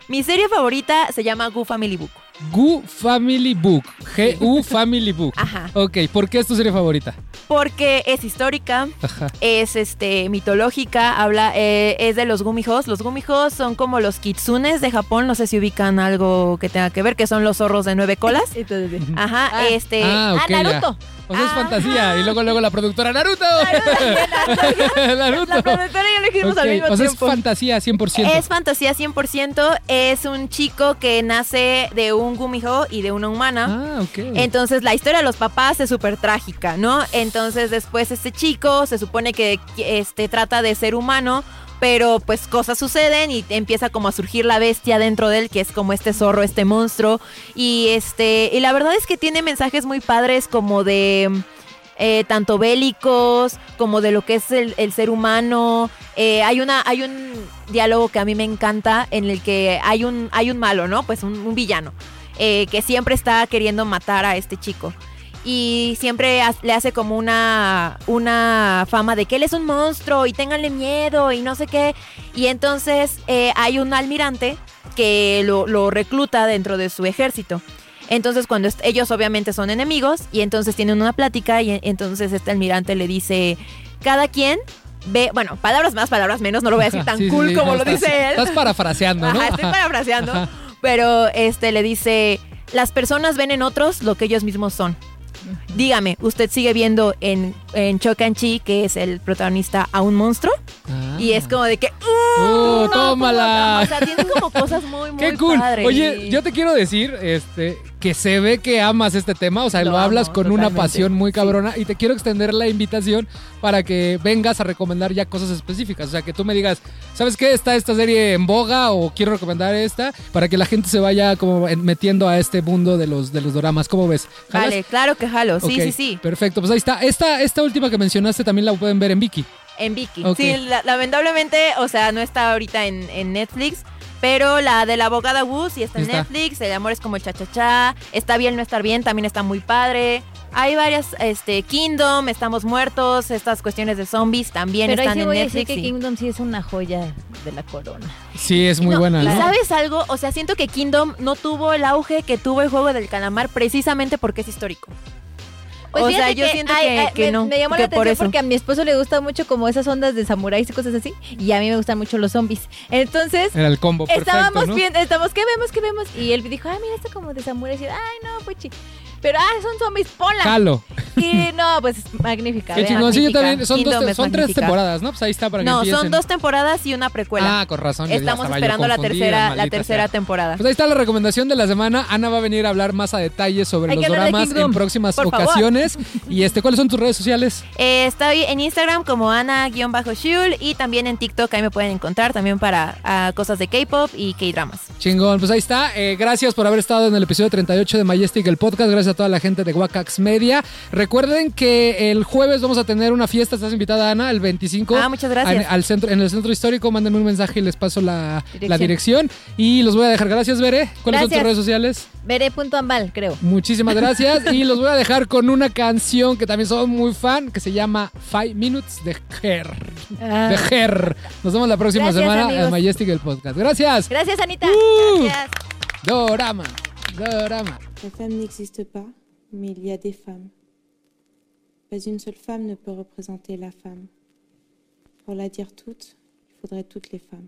Mi serie favorita se llama Gu Family Book. Gu Family Book. G-U Family Book. Ajá. Ok, ¿por qué es tu serie favorita? Porque es histórica, Ajá. es este mitológica, habla, eh, es de los gumijos. Los gumijos son como los kitsunes de Japón, no sé si ubican algo que tenga que ver, que son los zorros de nueve colas. Ajá, Ah. este. Ah, ya. Naruto. O sea, es fantasía. Y luego, luego la productora Naruto. Naruto. La productora y yo lo dijimos al Ok, mismo O sea, es tiempo. fantasía 100%. Es fantasía 100%, es un chico que nace de un gumijo y de una humana. Ah, ok. Entonces la historia de los papás es súper trágica, ¿no? Entonces después este chico se supone que este, trata de ser humano, pero pues cosas suceden y empieza como a surgir la bestia dentro de él, que es como este zorro, este monstruo. Y este, y la verdad es que tiene mensajes muy padres como de eh, tanto bélicos como de lo que es el, ser humano. Eh, hay una, hay un diálogo que a mí me encanta en el que hay un, hay un malo, ¿no? Pues un, un villano eh, que siempre está queriendo matar a este chico. Y siempre le hace como una, una fama de que él es un monstruo y ténganle miedo y no sé qué. Y entonces eh, hay un almirante que lo, lo recluta dentro de su ejército. Entonces cuando ellos obviamente son enemigos y entonces tienen una plática y en- entonces este almirante le dice, cada quien ve, bueno, palabras más, palabras menos, no lo voy a decir tan Sí, cool sí, como no, lo estás- dice él. Estás parafraseando, ¿no? Ajá, estoy parafraseando. Pero este le dice, las personas ven en otros lo que ellos mismos son. Dígame, ¿usted sigue viendo en, en Chocanchi, que es el protagonista, a un monstruo? Ah. Y es como de que... ¡Uh, no, tómala! O sea, tiene como cosas muy, muy ¡Qué cool! padres. Oye, yo te quiero decir este, que se ve que amas este tema, o sea, lo, Lo hablas amo, con una pasión muy cabrona y te quiero extender la invitación para que vengas a recomendar ya cosas específicas, o sea, que tú me digas, ¿sabes qué? Está esta serie en boga o quiero recomendar esta para que la gente se vaya como en- metiendo a este mundo de los, de los doramas. ¿Cómo ves? ¿Jalas? Vale, claro que jalo. Sí, sí, sí. Perfecto, pues ahí está. Esta, esta última que mencionaste también la pueden ver en Viki. En Vicky. Sí, la- lamentablemente, o sea, no está ahorita en, en Netflix. Pero la de la abogada Wu sí está en Está. Netflix. El amor es como el cha-cha-cha. Está bien no estar bien, también está muy padre. Hay varias, este, Kingdom, Estamos Muertos, estas cuestiones de zombies también Pero ahí están sí en voy a decir Netflix. que y- Kingdom sí es una joya de la corona. Sí, es muy No, buena, ¿Y ¿no? sabes algo? O sea, siento que Kingdom no tuvo el auge que tuvo el juego del calamar precisamente porque es histórico. Pues o sea, yo que siento hay- que, hay- que me, no. me llamó que la por atención eso. porque a mi esposo le gusta mucho como esas ondas de samuráis y cosas así. Y a mí me gustan mucho los zombies. Entonces, Era el combo perfecto, estábamos ¿no? viendo, estamos, ¿qué vemos? ¿Qué vemos? Y él dijo, ay, mira esto como de samuráis. Y yo, ay, no, puchi. Pero, ah, son zombies, ponla. Jalo. Y no, pues magnífica. Qué vean. chingón. Sí, yo magnífica. también. Son, dos Kingdom te- es son tres magnífica. temporadas, ¿no? Pues ahí está para que No, empiecen. son dos temporadas y una precuela. Ah, con razón. yo ya Estamos estaba yo esperando la confundida, tercera, la maldita tercera sea. temporada. Pues ahí está la recomendación de la semana. Ana va a venir a hablar más a detalle sobre Hay los que hablar de dramas en próximas por favor. ocasiones. Y este, ¿cuáles son tus redes sociales? Eh, estoy en Instagram como Ana-Shul y también en TikTok ahí me pueden encontrar también para ah, cosas de K-pop y K-dramas. Chingón, pues ahí está. Eh, gracias por haber estado en el episodio 38 de Majestic, el podcast. Gracias a toda la gente de Wakax Media. Recuerden que el jueves vamos a tener una fiesta. Estás invitada, Ana, el 25. Ah, muchas gracias. Al, al centro, en el centro histórico, mándenme un mensaje y les paso la Dirección. la dirección. Y los voy a dejar. Gracias, Bere. ¿Cuáles son tus redes sociales? Veré.ambal, creo. Muchísimas gracias. y los voy a dejar con una canción que también soy muy fan, que se llama Five Minutes de Her. Ah. De Her. Nos vemos la próxima Gracias, semana amigos. en Majestic, el podcast. Gracias. Gracias, Anita. Uh. Gracias. Dorama. La femme n'existe pas, mais il y a des femmes. Pas une seule femme ne peut représenter la femme. Pour la dire toute, il faudrait toutes les femmes.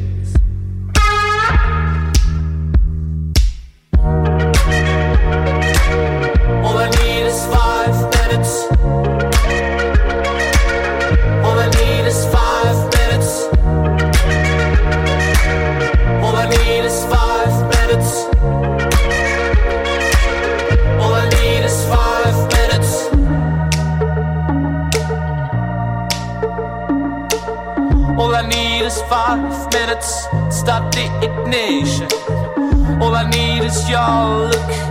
Stop the ignition. All I need is your look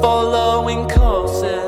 following courses.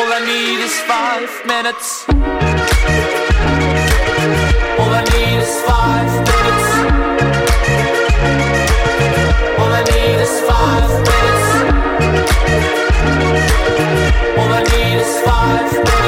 All I need is five minutes. All I need is five minutes. All I need is five minutes. All I need is five minutes.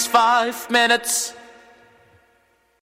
Is five minutes.